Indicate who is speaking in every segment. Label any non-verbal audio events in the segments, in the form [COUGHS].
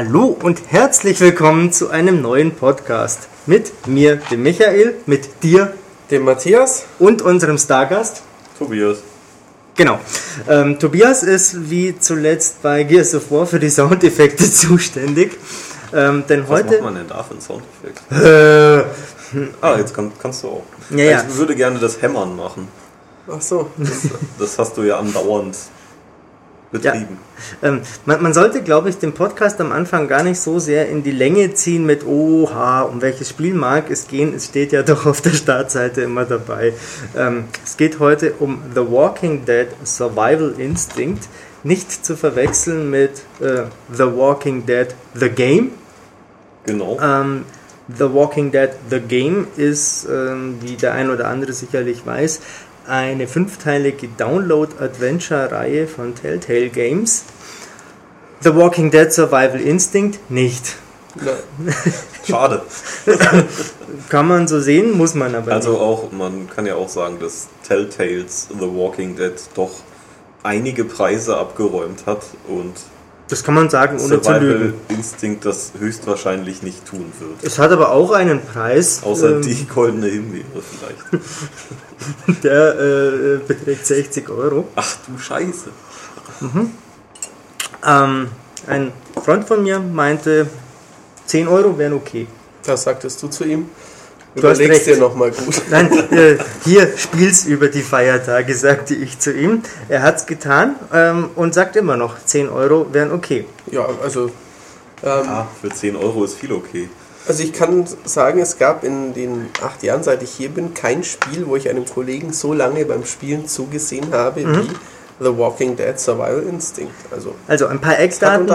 Speaker 1: Hallo und herzlich willkommen zu einem neuen Podcast. Mit mir, dem Michael, mit dir,
Speaker 2: dem Matthias
Speaker 1: und unserem Stargast,
Speaker 3: Tobias.
Speaker 1: Genau. Ähm, Tobias ist wie zuletzt bei Gears of War für die Soundeffekte [LAUGHS] zuständig. Ähm, denn
Speaker 3: Was
Speaker 1: heute.
Speaker 3: macht man denn da für einen Soundeffekt? [LAUGHS]
Speaker 1: Äh,
Speaker 3: Ah, jetzt kann, kannst du auch.
Speaker 1: Ja, ja.
Speaker 3: Ich würde gerne das Hämmern machen.
Speaker 2: Ach so.
Speaker 3: Das, das hast du ja andauernd betrieben.
Speaker 1: ähm, man, man sollte, glaube ich, den Podcast am Anfang gar nicht so sehr in die Länge ziehen mit Oha, um welches Spiel mag es gehen. Es steht ja [LAUGHS] doch auf der Startseite immer dabei. Ähm, es geht heute um The Walking Dead Survival Instinct. Nicht zu verwechseln mit äh, The Walking Dead The Game.
Speaker 3: Genau.
Speaker 1: Ähm, The Walking Dead The Game ist, ähm, wie der ein oder andere sicherlich weiß, eine fünfteilige Download-Adventure-Reihe von Telltale Games. The Walking Dead Survival Instinct nicht.
Speaker 3: Schade. [LAUGHS]
Speaker 1: Kann man so sehen, muss man aber
Speaker 3: Also auch, man kann ja auch sagen, dass Telltales The Walking Dead doch einige Preise abgeräumt hat und
Speaker 1: nicht. Das kann man sagen, ohne zu
Speaker 3: Survival
Speaker 1: lügen.
Speaker 3: Instinct das höchstwahrscheinlich nicht tun wird.
Speaker 1: Es hat aber auch einen Preis,
Speaker 3: Außer
Speaker 1: ähm,
Speaker 3: die goldene Himbeere vielleicht. [LAUGHS]
Speaker 1: der äh, beträgt 60 Euro.
Speaker 3: Ach du Scheiße.
Speaker 1: Ähm, ein Freund von mir meinte, 10 Euro wären okay.
Speaker 2: das sagtest du zu ihm.
Speaker 1: Du hast
Speaker 2: Überlegst
Speaker 1: recht.
Speaker 2: dir nochmal gut.
Speaker 1: Nein, äh, hier spiel's über die Feiertage, [LAUGHS] sagte ich zu ihm. Er hat's getan ähm, und sagt immer noch, 10 Euro wären okay.
Speaker 2: Ja, also, ähm,
Speaker 3: Ah, für 10 Euro ist viel okay.
Speaker 2: also ich kann sagen, es gab in den acht Jahren, seit ich hier bin, kein Spiel, wo ich einem Kollegen so lange beim Spielen zugesehen habe
Speaker 1: Mhm.
Speaker 2: wie The Walking Dead Survival Instinct. Also
Speaker 1: Also ein paar Eckdaten.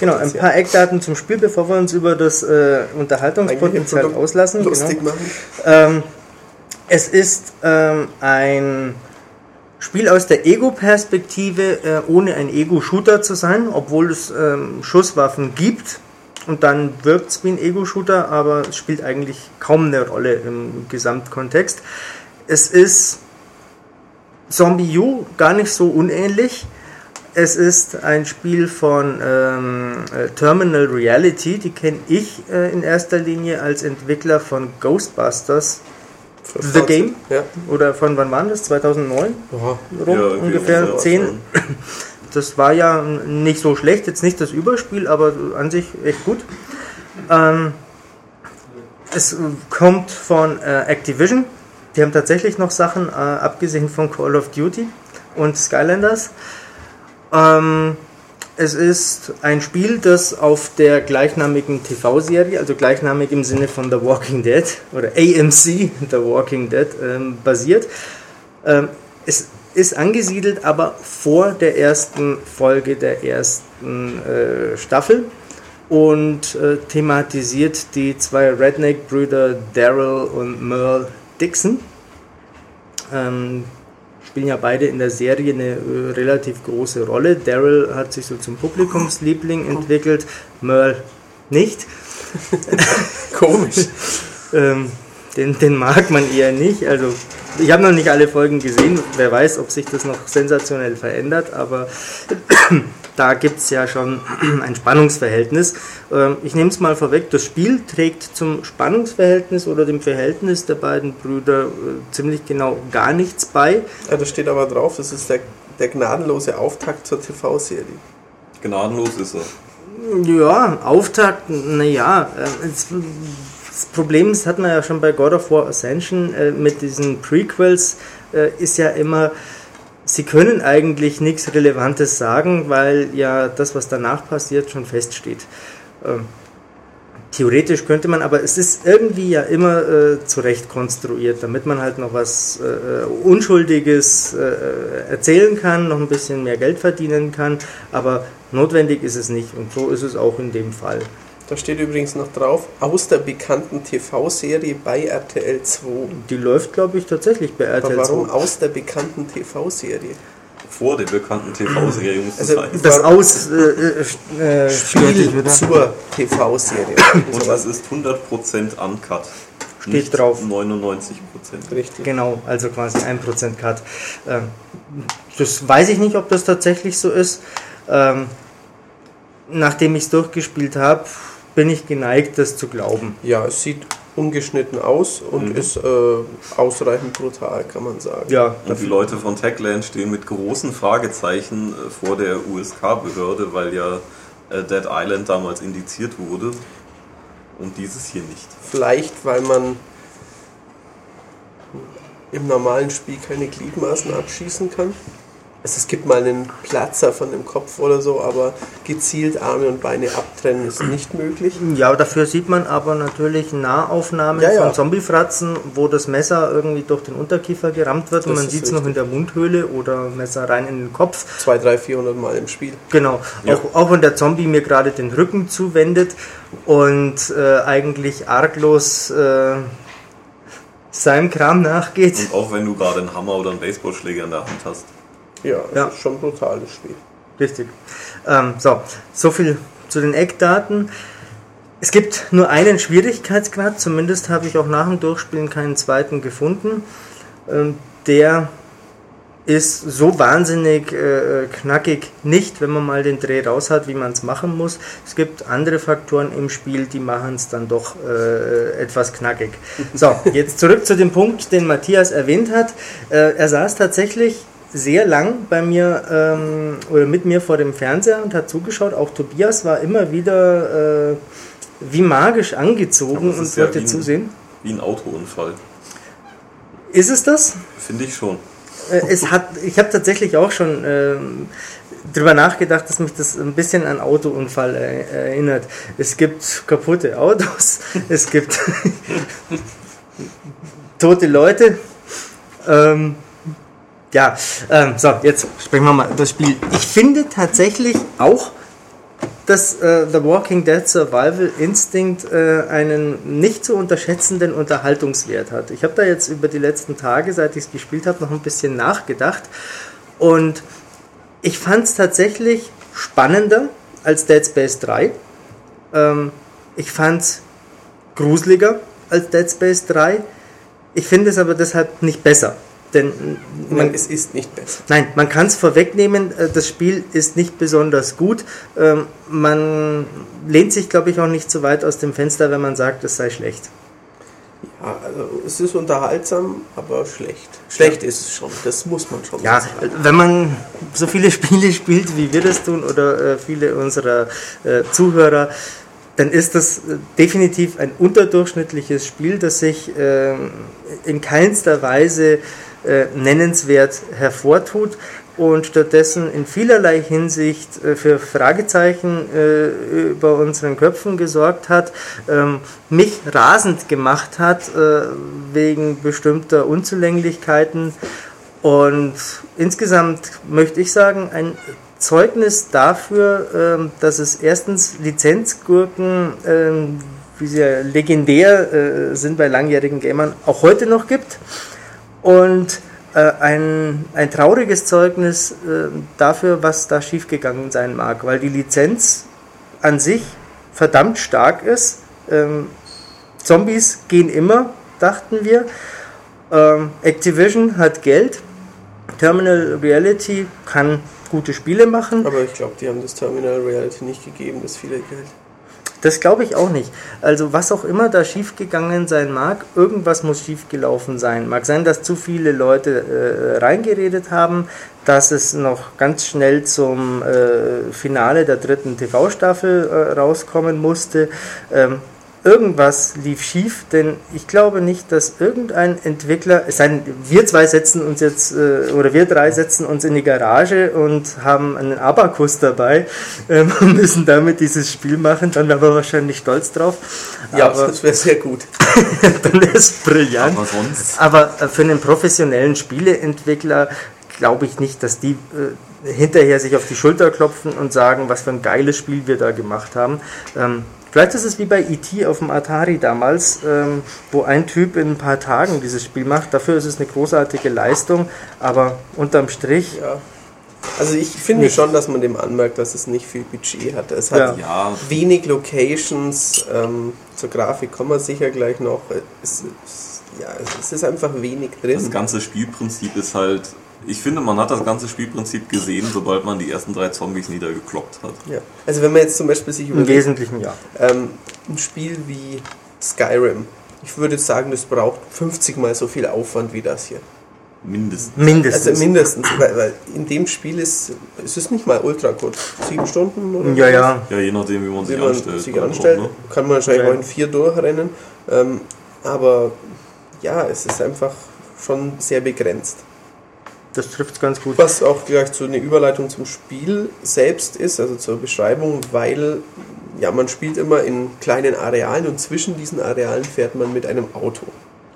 Speaker 1: Genau, ein paar Eckdaten zum Spiel, bevor wir uns über das äh, Unterhaltungspotenzial auslassen.
Speaker 2: lustig
Speaker 1: Genau.
Speaker 2: machen.
Speaker 1: Ähm, es ist ähm, ein Spiel aus der Ego-Perspektive, äh, ohne ein Ego-Shooter zu sein, obwohl es ähm, Schusswaffen gibt. Und dann wirkt es wie ein Ego-Shooter, aber es spielt eigentlich kaum eine Rolle im Gesamtkontext. Es ist Zombie U gar nicht so unähnlich. Es ist ein Spiel von ähm, äh, Terminal Reality, die kenne ich äh, in erster Linie als Entwickler von Ghostbusters
Speaker 2: Für
Speaker 1: The
Speaker 2: 14.
Speaker 1: Game?
Speaker 2: Ja.
Speaker 1: oder von wann war das? 2009
Speaker 2: Ja.
Speaker 1: rum
Speaker 3: irgendwie
Speaker 1: ungefähr
Speaker 3: sowas
Speaker 1: 10.
Speaker 3: schon. [LAUGHS]
Speaker 1: Das war ja nicht so schlecht, jetzt nicht das Überspiel, aber an sich echt gut. Ähm, es kommt von äh, Activision. Die haben tatsächlich noch Sachen, äh, abgesehen von Call of Duty und Skylanders. Ähm, es ist ein Spiel, das auf der gleichnamigen TV-Serie, also gleichnamig im Sinne von The Walking Dead oder AMC [LAUGHS] The Walking Dead ähm, basiert. Ähm, es ist angesiedelt, aber vor der ersten Folge der ersten äh, Staffel und äh, thematisiert die zwei Redneck-Brüder Daryl und Merle Dixon. Ähm, spielen ja beide in der Serie eine äh, relativ große Rolle. Daryl hat sich so zum Publikumsliebling entwickelt, Merle nicht. [LAUGHS]
Speaker 2: Komisch.
Speaker 1: Ähm, den, den mag man eher nicht. Also ich habe noch nicht alle Folgen gesehen. Wer weiß, ob sich das noch sensationell verändert. Aber da gibt es ja schon [CLEARS THROAT] ein Spannungsverhältnis. Ähm, ich nehme es mal vorweg. Das Spiel trägt zum Spannungsverhältnis oder dem Verhältnis der beiden Brüder äh, ziemlich genau gar nichts bei.
Speaker 2: Ja, das steht aber drauf, das ist der, der gnadenlose Auftakt zur TV-Serie.
Speaker 3: Gnadenlos ist er.
Speaker 1: Ja, Auftakt, naja, das Problem, das hat man ja schon bei God of War Ascension äh, mit diesen Prequels, äh, ist ja immer, sie können eigentlich nichts Relevantes sagen, weil ja das, was danach passiert, schon feststeht. Ähm, Theoretisch könnte man, aber es ist irgendwie ja immer äh, zurecht konstruiert, damit man halt noch was äh, Unschuldiges äh, erzählen kann, noch ein bisschen mehr Geld verdienen kann, aber notwendig ist es nicht und so ist es auch in dem Fall.
Speaker 2: Da steht übrigens noch drauf, aus der bekannten TV-Serie bei RTL 2.
Speaker 1: Die läuft, glaube ich, tatsächlich bei
Speaker 2: Aber
Speaker 1: RTL
Speaker 2: warum
Speaker 1: 2.
Speaker 2: aus der bekannten TV-Serie?
Speaker 3: Vor der bekannten TV-Serie muss es
Speaker 2: Also,
Speaker 3: sein.
Speaker 1: Das Aus äh, äh, äh,
Speaker 2: Spiel zur TV-Serie. [LAUGHS]
Speaker 3: Und es ist 100% uncut.
Speaker 1: Steht
Speaker 3: Nicht
Speaker 1: drauf.
Speaker 3: 99%.
Speaker 2: Richtig.
Speaker 1: Genau, also quasi 1% Cut. Ähm, das weiß ich nicht, ob das tatsächlich so ist. Ähm, nachdem ich es durchgespielt habe, bin ich geneigt, das zu glauben.
Speaker 2: Ja, es sieht ungeschnitten aus und
Speaker 3: Mhm.
Speaker 2: ist äh, ausreichend brutal, kann man sagen.
Speaker 1: Ja,
Speaker 3: Und die Leute von Techland stehen mit großen Fragezeichen äh, vor der USK-Behörde, weil ja äh, Dead Island damals indiziert wurde und dieses hier nicht.
Speaker 2: Vielleicht, weil man im normalen Spiel keine Gliedmaßen abschießen kann. Also es gibt mal einen Platzer von dem Kopf oder so, aber gezielt Arme und Beine abtrennen ist nicht möglich.
Speaker 1: Ja, dafür sieht man aber natürlich Nahaufnahmen
Speaker 2: Ja, ja.
Speaker 1: von Zombiefratzen, wo das Messer irgendwie durch den Unterkiefer gerammt wird und
Speaker 2: Das
Speaker 1: man
Speaker 2: ist
Speaker 1: sieht es noch in der Mundhöhle oder Messer rein in den Kopf.
Speaker 2: 200, 300, 400 Mal im Spiel.
Speaker 1: Genau,
Speaker 3: Ja.
Speaker 1: auch, auch wenn der Zombie mir gerade den Rücken zuwendet und äh, eigentlich arglos äh, seinem Kram nachgeht.
Speaker 3: Und auch wenn du gerade einen Hammer oder einen Baseballschläger in der Hand hast.
Speaker 2: Ja, das
Speaker 1: Ja.
Speaker 2: ist schon ein brutales Spiel.
Speaker 1: Richtig. Ähm, so, so viel zu den Eckdaten. Es gibt nur einen Schwierigkeitsgrad, zumindest habe ich auch nach dem Durchspielen keinen zweiten gefunden. Ähm, der ist so wahnsinnig äh, knackig nicht, wenn man mal den Dreh raus hat, wie man es machen muss. Es gibt andere Faktoren im Spiel, die machen es dann doch äh, etwas knackig. So, [LAUGHS] jetzt zurück zu dem Punkt, den Matthias erwähnt hat. Äh, er saß tatsächlich sehr lang bei mir ähm, oder mit mir vor dem Fernseher und hat zugeschaut. Auch Tobias war immer wieder äh, wie magisch angezogen und
Speaker 3: ja
Speaker 1: wollte
Speaker 3: ein-
Speaker 1: zusehen.
Speaker 3: Wie ein Autounfall.
Speaker 1: Ist es das?
Speaker 3: Finde ich schon.
Speaker 1: Äh, es hat, ich habe tatsächlich auch schon ähm, drüber nachgedacht, dass mich das ein bisschen an Autounfall äh, erinnert. Es gibt kaputte Autos, [LAUGHS] es gibt [LAUGHS] tote Leute. Ähm, ja, ähm, so, jetzt sprechen wir mal das Spiel. Ich finde tatsächlich auch, dass äh, The Walking Dead Survival Instinct äh, einen nicht zu unterschätzenden Unterhaltungswert hat. Ich habe da jetzt über die letzten Tage, seit ich es gespielt habe, noch ein bisschen nachgedacht und ich fand es tatsächlich spannender als Dead Space 3. Ähm, ich fand es gruseliger als Dead Space 3. Ich finde es aber deshalb nicht besser. Denn man,
Speaker 2: Nein, es ist nicht besser.
Speaker 1: Nein, man kann es vorwegnehmen, äh, das Spiel ist nicht besonders gut. Ähm, Man lehnt sich, glaube ich, auch nicht so weit aus dem Fenster, wenn man sagt, es sei schlecht.
Speaker 2: Ja, also es ist unterhaltsam, aber schlecht. Schlecht ist es schon, das muss man schon
Speaker 1: Ja,
Speaker 2: sagen.
Speaker 1: wenn man so viele [LAUGHS] Spiele spielt, wie wir das tun, oder äh, viele unserer äh, Zuhörer, dann ist das äh, definitiv ein unterdurchschnittliches Spiel, das sich äh, in keinster Weise äh, nennenswert hervortut und stattdessen in vielerlei Hinsicht äh, für Fragezeichen äh, über unseren Köpfen gesorgt hat, ähm, mich rasend gemacht hat wegen bestimmter Unzulänglichkeiten und insgesamt möchte ich sagen, ein Zeugnis dafür, ähm, dass es erstens Lizenzgurken, ähm, wie sie ja legendär sind bei langjährigen Gamern, auch heute noch gibt. Und äh, ein, ein trauriges Zeugnis äh, dafür, was da schiefgegangen sein mag, weil die Lizenz an sich verdammt stark ist. Ähm, Zombies gehen immer, dachten wir. Ähm, Activision hat Geld. Terminal Reality kann gute Spiele machen.
Speaker 2: Aber ich glaube, die haben das Terminal Reality nicht gegeben, das viele Geld.
Speaker 1: Das glaube ich auch nicht. Also was auch immer da schiefgegangen sein mag, irgendwas muss schiefgelaufen sein. Mag sein, dass zu viele Leute äh, reingeredet haben, dass es noch ganz schnell zum äh, Finale der dritten TV-Staffel äh, rauskommen musste. Ähm, irgendwas lief schief, denn ich glaube nicht, dass irgendein Entwickler, es sei denn, wir zwei setzen uns jetzt, äh, oder wir drei setzen uns in die Garage und haben einen Abakus dabei [LAUGHS] ähm, und müssen damit dieses Spiel machen, dann wären wir wahrscheinlich stolz drauf.
Speaker 2: Ja,
Speaker 1: aber
Speaker 2: das wäre sehr gut. [LAUGHS]
Speaker 1: dann ist es brillant.
Speaker 3: Aber sonst.
Speaker 1: Aber äh, für einen professionellen Spieleentwickler glaube ich nicht, dass die äh, hinterher sich auf die Schulter klopfen und sagen, was für ein geiles Spiel wir da gemacht haben. Ähm, vielleicht ist es wie bei E.T. auf dem Atari damals, ähm, wo ein Typ in ein paar Tagen dieses Spiel macht. Dafür ist es eine großartige Leistung, aber unterm Strich,
Speaker 2: Ja. Also ich finde
Speaker 1: Nicht.
Speaker 2: schon, dass man dem anmerkt, dass es nicht viel Budget hat. Es hat
Speaker 1: Ja.
Speaker 3: Ja,
Speaker 2: wenig Locations. Ähm, zur Grafik kommen wir sicher gleich noch. Es, es, ja, es ist einfach wenig
Speaker 3: das
Speaker 2: drin.
Speaker 3: ganze Spielprinzip ist halt Ich finde, man hat das ganze Spielprinzip gesehen, sobald man die ersten drei Zombies niedergekloppt hat.
Speaker 2: Ja. Also wenn man jetzt zum Beispiel sich
Speaker 1: Im
Speaker 2: überlegt,
Speaker 1: Wesentlichen ja.
Speaker 2: ähm, ein Spiel wie Skyrim, ich würde sagen, das braucht 50 mal so viel Aufwand wie das hier.
Speaker 3: Mindestens.
Speaker 1: Mindestens.
Speaker 2: Also mindestens, weil, weil in dem Spiel ist es ist nicht mal ultra kurz. Sieben Stunden oder
Speaker 1: ja, ja.
Speaker 3: Ja, je nachdem, wie man
Speaker 2: Wie
Speaker 3: sich
Speaker 2: man
Speaker 3: anstellt.
Speaker 2: sich
Speaker 3: dann auch,
Speaker 2: anstellt,
Speaker 3: ne?
Speaker 2: kann man wahrscheinlich
Speaker 1: Ja.
Speaker 2: auch in vier durchrennen. Ähm, aber ja, es ist einfach schon sehr begrenzt.
Speaker 1: Das trifft ganz gut.
Speaker 2: Was auch gleich zu einer Überleitung zum Spiel selbst ist, also zur Beschreibung, weil ja, man spielt immer in kleinen Arealen und zwischen diesen Arealen fährt man mit einem Auto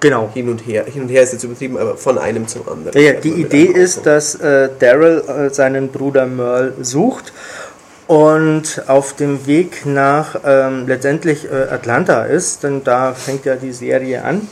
Speaker 1: Genau.
Speaker 2: hin und her. Hin und her ist jetzt übertrieben, aber von einem zum anderen.
Speaker 1: Ja, die Idee ist, dass äh, Daryl äh, seinen Bruder Merle sucht und auf dem Weg nach ähm, letztendlich äh, Atlanta ist, denn da fängt ja die Serie an.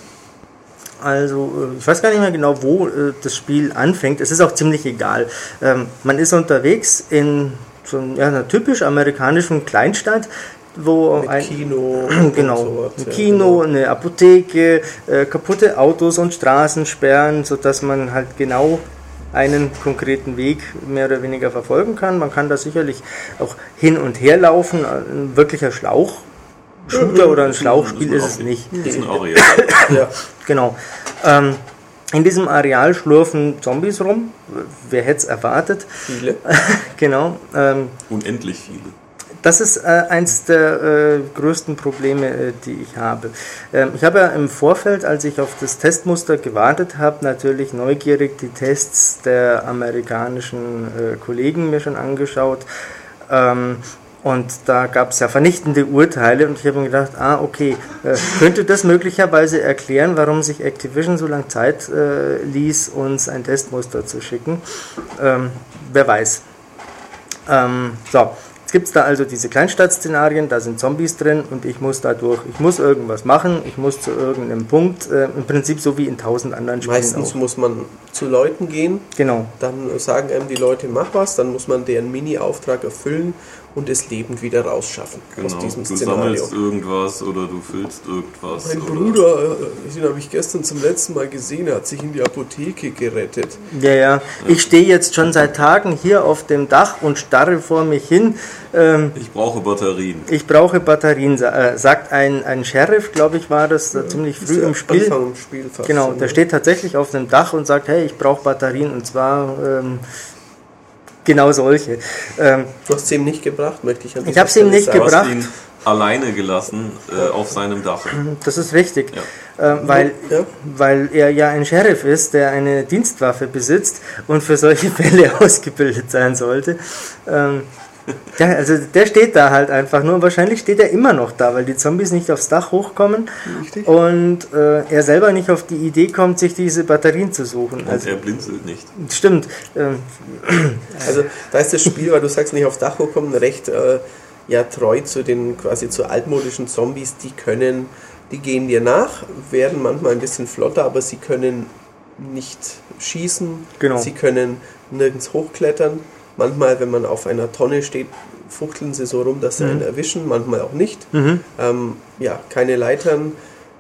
Speaker 1: Also, äh, ich weiß gar nicht mehr genau, wo äh, das Spiel anfängt. Es ist auch ziemlich egal. Ähm, man ist unterwegs in so einer typisch amerikanischen Kleinstadt, wo
Speaker 2: mit
Speaker 1: ein,
Speaker 2: Kino. [CLEARS THROAT]
Speaker 1: genau.
Speaker 2: sowas,
Speaker 1: Ein Kino,
Speaker 2: genau.
Speaker 1: eine Apotheke, äh, kaputte Autos und Straßensperren, sodass man halt genau einen konkreten Weg mehr oder weniger verfolgen kann. Man kann da sicherlich auch hin und her laufen. Ein wirklicher Schlauchshooter oder ein Schlauchspiel ist es nicht.
Speaker 3: Das ist ein Areal. [LAUGHS]
Speaker 2: Ja,
Speaker 1: Genau. Ähm, in diesem Areal schlurfen Zombies rum. Wer hätte es erwartet?
Speaker 2: viele. [LAUGHS]
Speaker 1: genau. Ähm,
Speaker 3: Unendlich viele.
Speaker 1: das ist äh, eins der äh, größten Probleme, äh, die ich habe. Ähm, ich habe ja im Vorfeld, als ich auf das Testmuster gewartet habe, natürlich neugierig die Tests der amerikanischen äh, Kollegen mir schon angeschaut. Ähm, und da gab es ja vernichtende Urteile und ich habe mir gedacht, ah, okay, äh, könnte das möglicherweise erklären, warum sich Activision so lange Zeit äh, ließ, uns ein Testmuster zu schicken. Ähm, wer weiß. Ähm, so, jetzt gibt es da also diese Kleinstadtszenarien, da sind Zombies drin und ich muss da durch. Ich muss irgendwas machen, ich muss zu irgendeinem Punkt, äh, im Prinzip so wie in tausend anderen Spielen
Speaker 2: Meistens
Speaker 1: auch.
Speaker 2: muss man zu Leuten gehen,
Speaker 1: Genau,
Speaker 2: dann sagen einem die Leute, mach was, dann muss man deren Mini-Auftrag erfüllen und es lebend wieder rausschaffen aus
Speaker 3: Genau.
Speaker 2: diesem
Speaker 3: Du
Speaker 2: Szenario.
Speaker 3: sammelst irgendwas oder du füllst irgendwas.
Speaker 2: Mein
Speaker 3: oder
Speaker 2: Bruder, äh, den habe ich gestern zum letzten Mal gesehen, er hat sich in die Apotheke gerettet.
Speaker 1: ja, ja. Ich stehe jetzt schon seit Tagen hier auf dem Dach und starre vor mich hin. Ähm,
Speaker 3: Ich brauche Batterien.
Speaker 1: ich brauche Batterien, äh, sagt ein, ein Sheriff, glaube ich, war das da ziemlich früh
Speaker 2: Ist
Speaker 1: im Spiel.
Speaker 2: Anfang im Spiel fast
Speaker 1: Genau, der steht tatsächlich auf dem Dach und sagt, hey, ich brauche Batterien und zwar ähm, genau solche. Ähm,
Speaker 2: Du hast sie ihm nicht gebracht, möchte ich an
Speaker 1: Ich
Speaker 2: dieser
Speaker 1: hab's ihm nicht
Speaker 2: sagen.
Speaker 3: Du hast
Speaker 1: gebracht.
Speaker 3: ihn alleine gelassen äh, auf seinem Dach.
Speaker 1: das ist richtig, äh, weil,
Speaker 2: Ja.
Speaker 1: weil er ja ein Sheriff ist, der eine Dienstwaffe besitzt und für solche [LAUGHS] Fälle ausgebildet sein sollte. Ähm, ja, also der steht da halt einfach nur. Wahrscheinlich steht er immer noch da, weil die Zombies nicht aufs Dach hochkommen
Speaker 2: Richtig.
Speaker 1: und äh, er selber nicht auf die Idee kommt, sich diese Batterien zu suchen.
Speaker 3: Und
Speaker 1: Also,
Speaker 3: er blinzelt nicht.
Speaker 1: stimmt. Ähm, [CLEARS THROAT]
Speaker 2: Also da ist das Spiel, weil du sagst nicht aufs Dach hochkommen, recht äh, ja, treu zu den quasi zu altmodischen Zombies, die können, die gehen dir nach, werden manchmal ein bisschen flotter, aber sie können nicht schießen,
Speaker 1: Genau.
Speaker 2: sie können nirgends hochklettern. Manchmal, wenn man auf einer Tonne steht, fuchteln sie so rum, dass sie einen erwischen, manchmal auch nicht. Ähm, ja, keine Leitern,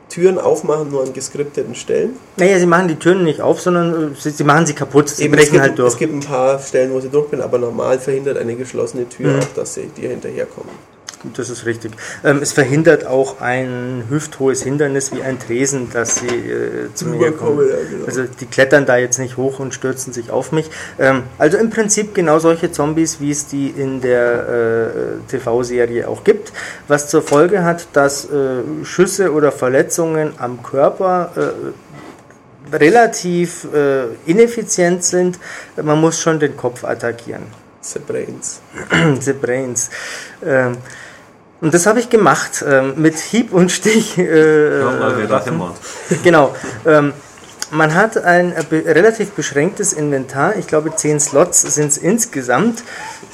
Speaker 2: Türen aufmachen, nur an geskripteten Stellen.
Speaker 1: Naja, sie machen die Türen nicht auf, sondern äh, sie, sie machen sie kaputt. Sie
Speaker 2: Eben,
Speaker 1: brechen
Speaker 2: gibt,
Speaker 1: halt durch.
Speaker 2: es gibt ein paar Stellen, wo sie durch bin, aber normal verhindert eine geschlossene Tür
Speaker 1: Mhm.
Speaker 2: auch, dass sie dir hinterherkommen.
Speaker 1: Das ist richtig. Ähm, es verhindert auch ein hüfthohes Hindernis wie ein Tresen, dass sie äh, zu mir kommen.
Speaker 2: ja, genau.
Speaker 1: Also die klettern da jetzt nicht hoch und stürzen sich auf mich. Ähm, also im Prinzip genau solche Zombies, wie es die in der äh, TV-Serie auch gibt, was zur Folge hat, dass äh, Schüsse oder Verletzungen am Körper äh, relativ äh, ineffizient sind. Man muss schon den Kopf attackieren.
Speaker 2: The Brains. [CLEARS THROAT]
Speaker 1: The Brains. Ähm, und das habe ich gemacht ähm, mit Hieb und Stich. Äh,
Speaker 3: hämmert. [LAUGHS]
Speaker 1: Genau. Ähm, man hat ein äh, be relativ beschränktes Inventar. Ich glaube, zehn Slots sind es insgesamt.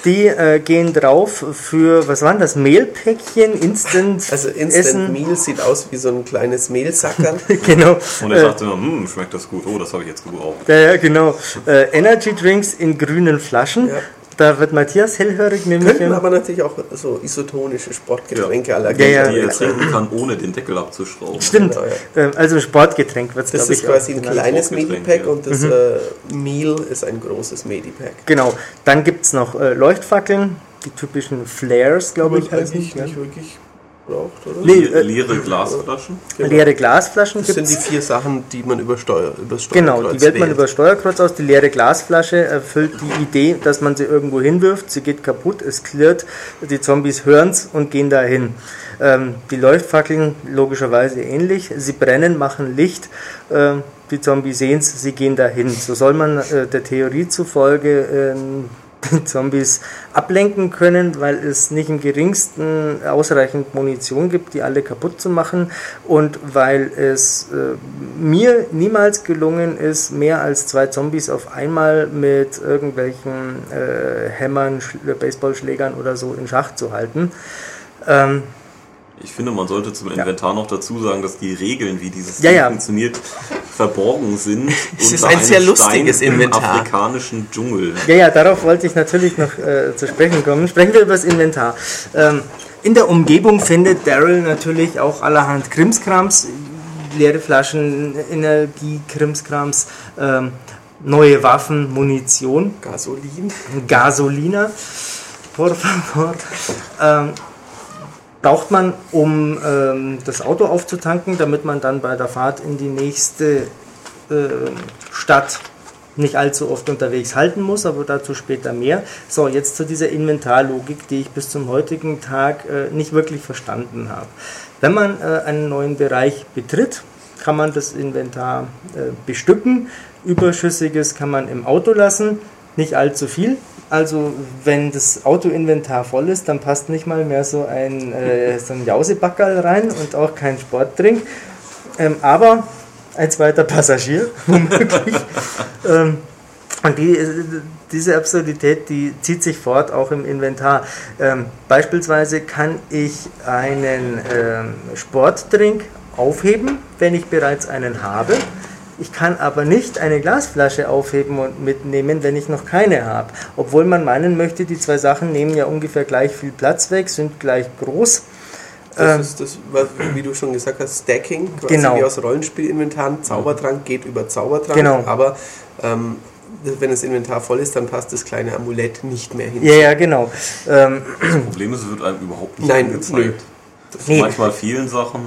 Speaker 1: Die äh, gehen drauf für, was waren das? Mehlpäckchen, Instant,
Speaker 2: Also Instant
Speaker 1: Essen.
Speaker 2: Meal sieht aus wie so ein kleines Mehlsackerl. [LAUGHS]
Speaker 1: genau.
Speaker 3: Und er
Speaker 1: Äh,
Speaker 3: sagte immer, hm, schmeckt das gut. Oh, das habe ich jetzt gebraucht.
Speaker 1: Ja, ja, genau. Äh, Energy Drinks in grünen Flaschen.
Speaker 2: Ja.
Speaker 1: Da wird Matthias hellhörig, nämlich.
Speaker 2: Könnten aber natürlich auch so isotonische Sportgetränke
Speaker 3: Ja.
Speaker 2: allergien.
Speaker 1: Ja, ja.
Speaker 3: Die er trinken kann, ohne den Deckel abzuschrauben.
Speaker 1: Stimmt.
Speaker 2: Genau,
Speaker 1: Ähm, Also Sportgetränk wird es,
Speaker 2: Das ist
Speaker 1: ich.
Speaker 2: quasi ein kleines Medipack
Speaker 3: ja.
Speaker 2: und das äh, Meal ist ein großes Medipack.
Speaker 1: Genau. Dann gibt es noch äh, Leuchtfackeln, die typischen Flares, glaube ich, heißen. Ja.
Speaker 2: nicht wirklich braucht, oder?
Speaker 1: Nee,
Speaker 3: Le
Speaker 1: äh,
Speaker 3: leere Glasflaschen.
Speaker 1: Leere Glasflaschen
Speaker 2: Das
Speaker 1: gibt
Speaker 2: sind die vier Sachen, die man über Steuer, über
Speaker 1: Genau,
Speaker 2: Steuerkreuz
Speaker 1: die wählt man über Steuerkreuz aus. Die leere Glasflasche erfüllt die Idee, dass man sie irgendwo hinwirft. Sie geht kaputt, es klirrt, die Zombies hören es und gehen dahin. Ähm, die Leuchtfackeln logischerweise ähnlich. Sie brennen, machen Licht. Ähm, die Zombies sehen es, sie gehen dahin. So soll man äh, der Theorie zufolge ähm, [LAUGHS] Zombies ablenken können, weil es nicht im geringsten ausreichend Munition gibt, die alle kaputt zu machen und weil es äh, mir niemals gelungen ist, mehr als zwei Zombies auf einmal mit irgendwelchen äh, Hämmern, Schl- Baseballschlägern oder so in Schach zu halten. Ähm,
Speaker 3: Ich finde, man sollte zum Inventar noch dazu sagen, dass die Regeln, wie dieses
Speaker 1: Ja,
Speaker 3: Ding
Speaker 1: ja.
Speaker 3: funktioniert, verborgen sind. [LAUGHS]
Speaker 2: Es ist ein sehr lustiges
Speaker 3: Stein
Speaker 2: Inventar.
Speaker 3: Im afrikanischen Dschungel.
Speaker 1: Ja, ja, darauf wollte ich natürlich noch äh, zu sprechen kommen. Sprechen wir über das Inventar. Ähm, in der Umgebung findet Daryl natürlich auch allerhand Krimskrams, leere Flaschen, Energie, Krimskrams, ähm, neue Waffen, Munition,
Speaker 2: Gasolin.
Speaker 1: Gasolina, por favor. Ähm, braucht man, um ähm, das Auto aufzutanken, damit man dann bei der Fahrt in die nächste äh, Stadt nicht allzu oft unterwegs halten muss, aber dazu später mehr. So, jetzt zu dieser Inventarlogik, die ich bis zum heutigen Tag äh, nicht wirklich verstanden habe. Wenn man äh, einen neuen Bereich betritt, kann man das Inventar äh, bestücken. Überschüssiges kann man im Auto lassen, nicht allzu viel. Also wenn das Autoinventar voll ist, dann passt nicht mal mehr so ein, äh, so ein Jausebackerl rein und auch kein Sportdrink. Ähm, aber ein zweiter Passagier, [LAUGHS] womöglich. ähm, und die, diese Absurdität, die zieht sich fort auch im Inventar. Ähm, beispielsweise kann ich einen ähm, Sportdrink aufheben, wenn ich bereits einen habe. Ich kann aber nicht eine Glasflasche aufheben und mitnehmen, wenn ich noch keine habe. Obwohl man meinen möchte, die zwei Sachen nehmen ja ungefähr gleich viel Platz weg, sind gleich groß.
Speaker 2: Das
Speaker 1: Ähm,
Speaker 2: ist das, was- wie du schon gesagt hast, Stacking, quasi
Speaker 1: Genau.
Speaker 2: wie aus Rollenspielinventaren. Zaubertrank geht über Zaubertrank,
Speaker 1: Genau.
Speaker 2: aber ähm, wenn das Inventar voll ist, dann passt das kleine Amulett nicht mehr hin.
Speaker 1: Ja, ja, genau. Ähm,
Speaker 3: Das Problem ist, es wird einem überhaupt nicht
Speaker 2: Nein,
Speaker 3: angezeigt.
Speaker 2: nö.
Speaker 3: Das
Speaker 1: Nee.
Speaker 3: Manchmal vielen Sachen.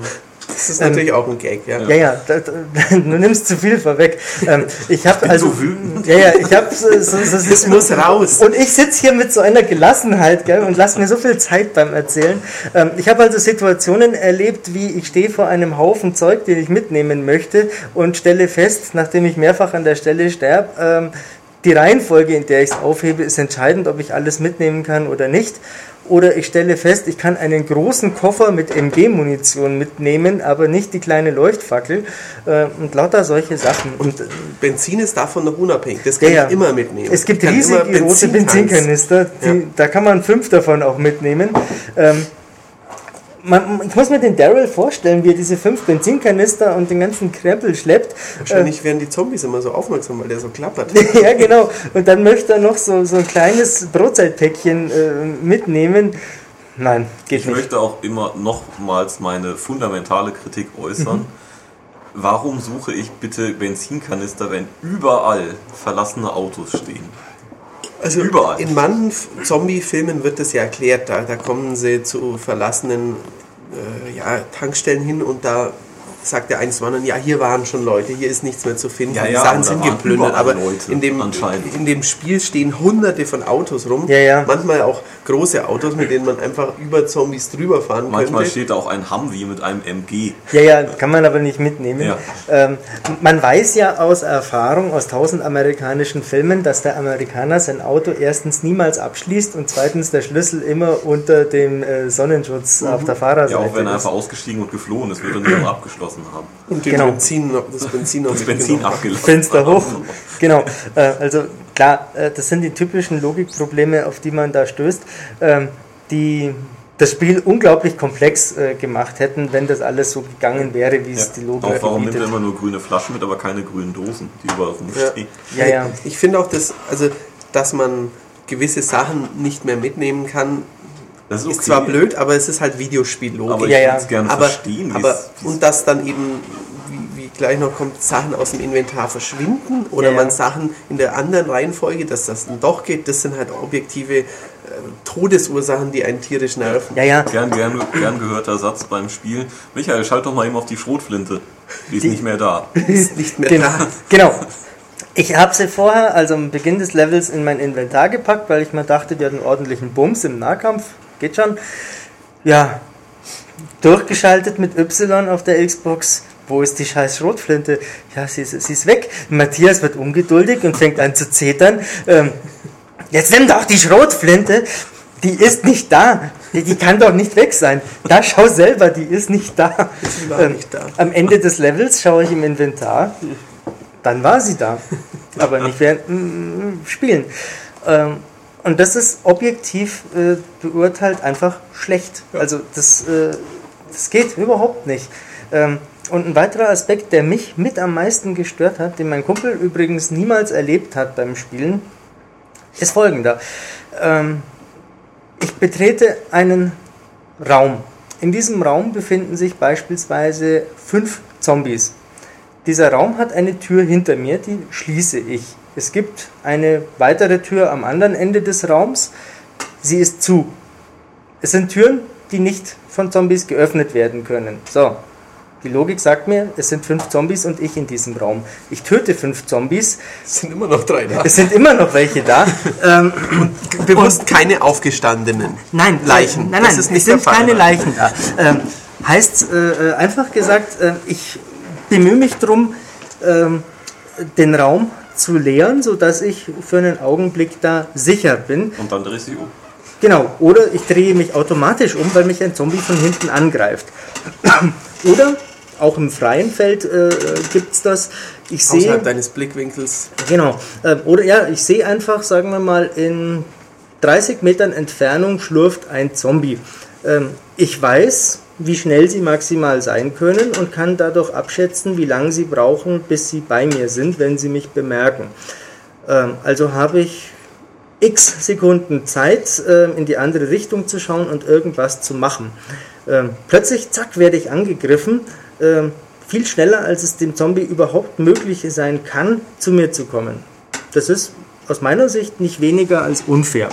Speaker 2: Das ist natürlich auch ein Gag, ja.
Speaker 1: Ja, ja, da, da, [LAUGHS] du nimmst zu viel vorweg. Ähm, ich habe also,
Speaker 3: so wütend.
Speaker 1: ja, ja, ich habe so, so, so, [LAUGHS]
Speaker 2: Das muss raus.
Speaker 1: Und ich sitze hier mit so einer Gelassenheit gell, und lass mir so viel Zeit beim Erzählen. Ähm, ich habe also Situationen erlebt, wie ich stehe vor einem Haufen Zeug, den ich mitnehmen möchte und stelle fest, nachdem ich mehrfach an der Stelle sterbe, ähm, die Reihenfolge, in der ich es aufhebe, ist entscheidend, ob ich alles mitnehmen kann oder nicht. Oder ich stelle fest, ich kann einen großen Koffer mit MG-Munition mitnehmen, aber nicht die kleine Leuchtfackel äh, und lauter solche Sachen. Und,
Speaker 2: Benzin ist davon noch unabhängig. Das kann
Speaker 1: Ja,
Speaker 2: ich immer mitnehmen.
Speaker 1: es gibt riesige rote. Benzinkanister, die,
Speaker 2: Ja.
Speaker 1: da kann man fünf davon auch mitnehmen. Ähm, man, ich muss mir den Daryl vorstellen, wie er diese fünf Benzinkanister und den ganzen Krempel schleppt.
Speaker 2: Wahrscheinlich werden die Zombies immer so aufmerksam, weil der so klappert. [LAUGHS]
Speaker 1: ja, genau. Und dann möchte er noch so, so ein kleines Brotzeitpäckchen äh, mitnehmen. Nein, geht
Speaker 3: Ich
Speaker 1: nicht.
Speaker 3: möchte auch immer nochmals meine fundamentale Kritik äußern. Warum suche ich bitte Benzinkanister, wenn überall verlassene Autos stehen?
Speaker 2: Also
Speaker 3: Überall.
Speaker 2: in manchen Zombie-Filmen wird das ja erklärt. Da, da kommen sie zu verlassenen äh, ja, Tankstellen hin und da sagt der eins Mann, ja, hier waren schon Leute, hier ist nichts mehr zu finden,
Speaker 3: Ja,
Speaker 2: die
Speaker 3: ja,
Speaker 2: Sachen sind geplündert. Aber
Speaker 3: Leute,
Speaker 2: in, dem,
Speaker 3: anscheinend.
Speaker 2: in dem Spiel stehen hunderte von Autos rum.
Speaker 1: Ja, ja.
Speaker 2: Manchmal auch große Autos, mit denen man einfach über Zombies drüber fahren
Speaker 3: Manchmal
Speaker 2: könnte.
Speaker 3: steht da auch ein Humvee mit einem MG.
Speaker 1: Ja, ja, kann man aber nicht mitnehmen.
Speaker 3: Ja.
Speaker 1: Ähm, man weiß ja aus Erfahrung, aus tausend amerikanischen Filmen, dass der Amerikaner sein Auto erstens niemals abschließt und zweitens der Schlüssel immer unter dem äh, Sonnenschutz auf der
Speaker 3: Ja,
Speaker 1: Fahrerseite
Speaker 3: auch wenn er
Speaker 1: ist.
Speaker 3: einfach ausgestiegen und geflohen ist, wird er nicht abgeschlossen haben.
Speaker 2: Und den
Speaker 1: Genau.
Speaker 2: Benzin noch, das Benzin
Speaker 3: Das Benzin abgelassen.
Speaker 1: Fenster hoch. Genau. Äh, also klar, äh, das sind die typischen Logikprobleme, auf die man da stößt, ähm, die das Spiel unglaublich komplex äh, gemacht hätten, wenn das alles so gegangen wäre, wie es die Logik
Speaker 3: Auch warum nimmt er immer nur grüne Flaschen mit, aber keine grünen Dosen, die überall
Speaker 2: Ja.
Speaker 3: rumstehen?
Speaker 1: Ja, ja.
Speaker 2: Ich finde auch, dass, also, dass man gewisse Sachen nicht mehr mitnehmen kann.
Speaker 3: Das
Speaker 2: Ist zwar blöd, aber es ist halt Videospiellogik.
Speaker 3: aber ich
Speaker 1: Ja, ja.
Speaker 3: würde es gerne
Speaker 2: aber,
Speaker 3: verstehen.
Speaker 2: aber und dass dann eben wie, wie gleich noch kommt Sachen aus dem Inventar verschwinden oder
Speaker 1: Ja, ja.
Speaker 2: man Sachen in der anderen Reihenfolge, dass das dann doch geht, das sind halt objektive äh, Todesursachen, die einen tierisch nerven.
Speaker 1: Ja, ja.
Speaker 3: Gern, gern, gern gehörter Satz beim Spielen. Michael, schalt doch mal eben auf die Schrotflinte. Die ist nicht mehr da.
Speaker 2: Ist nicht mehr
Speaker 1: Genau.
Speaker 2: da.
Speaker 1: genau. Ich habe sie vorher, also am Beginn des Levels, in mein Inventar gepackt, weil ich mir dachte, die hat einen ordentlichen Bums im Nahkampf. Geht schon. Ja, durchgeschaltet mit Y auf der Xbox. Wo ist die scheiß Schrotflinte? Ja, sie ist, sie ist weg. Matthias wird ungeduldig und fängt an zu zetern. Ähm, jetzt nimm doch die Schrotflinte. Die ist nicht da. Die, die kann doch nicht weg sein. Da schau selber, die ist nicht da.
Speaker 2: War
Speaker 1: Ähm,
Speaker 2: nicht da.
Speaker 1: Am Ende des Levels schaue ich im Inventar. Dann war sie da. Aber nicht während mm, Spielen. Ähm, und das ist objektiv äh, beurteilt einfach schlecht. Also das, äh, das geht überhaupt nicht. Ähm, und ein weiterer Aspekt, der mich mit am meisten gestört hat, den mein Kumpel übrigens niemals erlebt hat beim Spielen, ist folgender. Ähm, ich betrete einen Raum. In diesem Raum befinden sich beispielsweise fünf Zombies. Dieser Raum hat eine Tür hinter mir, die schließe ich. Es gibt eine weitere Tür am anderen Ende des Raums. Sie ist zu. Es sind Türen, die nicht von Zombies geöffnet werden können. So, die Logik sagt mir, es sind fünf Zombies und ich in diesem Raum. Ich töte fünf Zombies.
Speaker 2: Es sind immer noch drei da.
Speaker 1: Es sind immer noch welche da. ähm,
Speaker 2: Bewusst keine aufgestandenen
Speaker 1: Nein,
Speaker 2: Leichen.
Speaker 1: Nein, nein,
Speaker 2: Das ist nicht
Speaker 1: es sind
Speaker 2: Fall.
Speaker 1: keine Leichen da. Ähm, heißt äh, äh, einfach gesagt, äh, ich bemühe mich darum, ähm, den Raum zu leeren, sodass ich für einen Augenblick da sicher bin.
Speaker 3: Und dann drehst du um.
Speaker 1: Genau, oder ich drehe mich automatisch um, weil mich ein Zombie von hinten angreift. [CLEARS THROAT] oder auch im freien Feld äh, gibt es das. Ich sehe.
Speaker 2: Außerhalb deines Blickwinkels.
Speaker 1: Genau. Ähm, oder ja, ich sehe einfach, sagen wir mal, in 30 Metern Entfernung schlurft ein Zombie. Ähm, ich weiß, wie schnell sie maximal sein können und kann dadurch abschätzen, wie lange sie brauchen, bis sie bei mir sind, wenn sie mich bemerken. Ähm, also habe ich x Sekunden Zeit, ähm, in die andere Richtung zu schauen und irgendwas zu machen. Ähm, plötzlich, zack, werde ich angegriffen. Ähm, viel schneller, als es dem Zombie überhaupt möglich sein kann, zu mir zu kommen. Das ist aus meiner Sicht nicht weniger als unfair.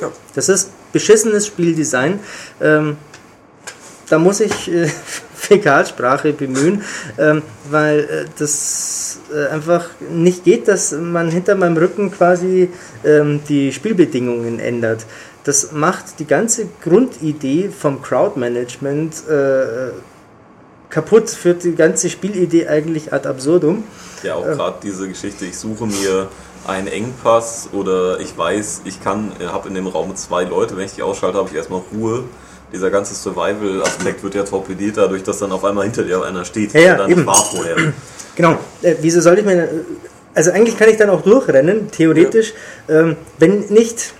Speaker 2: Ja.
Speaker 1: Das ist beschissenes Spieldesign. Ähm, da muss ich äh, [LAUGHS] Fäkalsprache bemühen, ähm, weil äh, das äh, einfach nicht geht, dass man hinter meinem Rücken quasi ähm, die Spielbedingungen ändert. Das macht die ganze Grundidee vom Crowdmanagement äh, kaputt, führt die ganze Spielidee eigentlich ad absurdum.
Speaker 3: Ja, auch gerade diese Geschichte, ich suche mir einen Engpass oder ich weiß, ich kann, habe in dem Raum zwei Leute, wenn ich die ausschalte, habe ich erstmal Ruhe. Dieser ganze Survival-Aspekt wird ja torpediert dadurch, dass dann auf einmal hinter dir einer steht,
Speaker 1: Ja, ja,
Speaker 3: der dann
Speaker 1: eben.
Speaker 3: war vorher. [CLEARS THROAT]
Speaker 1: Genau. Äh, wieso soll ich mir. äh, Also eigentlich kann ich dann auch durchrennen, theoretisch, ähm, wenn nicht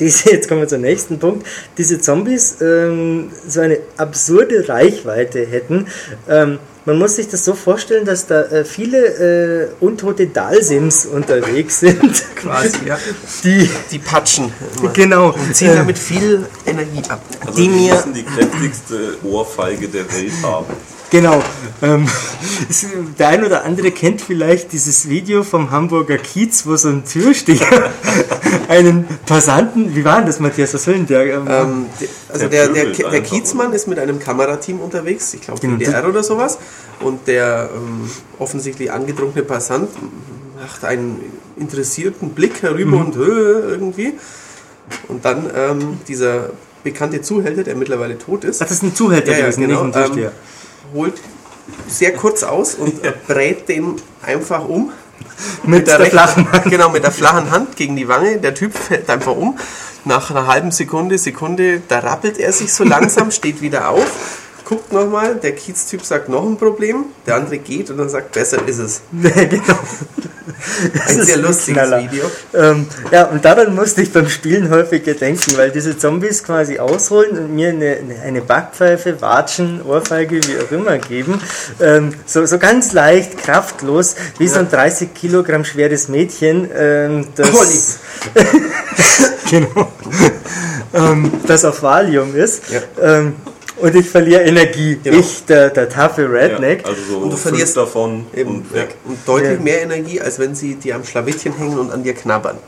Speaker 1: diese, jetzt kommen wir zum nächsten Punkt, diese Zombies ähm, so eine absurde Reichweite hätten. Ähm, man muss sich das so vorstellen, dass da äh, viele äh, untote Dalsims unterwegs sind, [LAUGHS]
Speaker 2: Quasi, ja.
Speaker 1: die
Speaker 2: Die patschen. immer.
Speaker 1: genau
Speaker 2: Und ziehen damit viel Energie ab.
Speaker 3: Also
Speaker 1: Die
Speaker 3: müssen die kräftigste Ohrfeige der Welt haben.
Speaker 1: Genau. Ähm, es- der ein oder andere kennt vielleicht dieses Video vom Hamburger Kiez, wo so ein Türsteher [LAUGHS] einen Passanten, wie war denn das, Matthias? Was will denn der? Ähm,
Speaker 2: Ähm, also
Speaker 3: Der
Speaker 2: der, der, der, Kiezmann ist mit einem Kamerateam unterwegs, ich glaube
Speaker 1: Genau.
Speaker 2: DDR oder sowas. Und der ähm, offensichtlich angetrunkene Passant macht einen interessierten Blick herüber
Speaker 1: Mhm.
Speaker 2: und äh, irgendwie. Und dann ähm, dieser bekannte Zuhälter, der mittlerweile tot ist,
Speaker 1: Ach, das ist ein Zuhälter
Speaker 2: Ja, ja,
Speaker 1: gewesen,
Speaker 2: genau,
Speaker 1: nicht ein Türsteher.
Speaker 2: Holt sehr kurz aus und brät den einfach um.
Speaker 1: Mit der
Speaker 2: rechten-
Speaker 1: flachen Hand.
Speaker 2: Genau, mit der flachen Hand gegen die Wange. Der Typ fällt einfach um. Nach einer halben Sekunde, Sekunde, da rappelt er sich so langsam, [LAUGHS] steht wieder auf, guckt nochmal, der Kiez-Typ sagt noch ein Problem, der andere geht und dann sagt, besser ist es. [LAUGHS]
Speaker 1: Ja, genau. Das
Speaker 2: Ein
Speaker 1: ist
Speaker 2: sehr lustiges
Speaker 1: Knaller.
Speaker 2: Video.
Speaker 1: Ähm, ja, und daran musste ich beim Spielen häufig gedenken, weil diese Zombies quasi ausholen und mir eine, eine- Backpfeife, Watschen, Ohrfeige, wie auch immer geben. Ähm, so, so ganz leicht, kraftlos, wie so ein 30 Kilogramm schweres Mädchen, ähm, das, [LAUGHS] genau, [LAUGHS] ähm, das auf Valium ist.
Speaker 2: Ja.
Speaker 1: Ähm, und ich verliere Energie.
Speaker 2: Genau.
Speaker 1: Ich, der, der taffe Redneck.
Speaker 3: Ja, also so
Speaker 2: Und du verlierst
Speaker 3: davon
Speaker 2: Eben,
Speaker 3: und
Speaker 2: ja.
Speaker 3: weg.
Speaker 2: Und deutlich
Speaker 1: Ja.
Speaker 2: mehr Energie, als wenn sie dir am Schlawittchen hängen und an dir knabbern.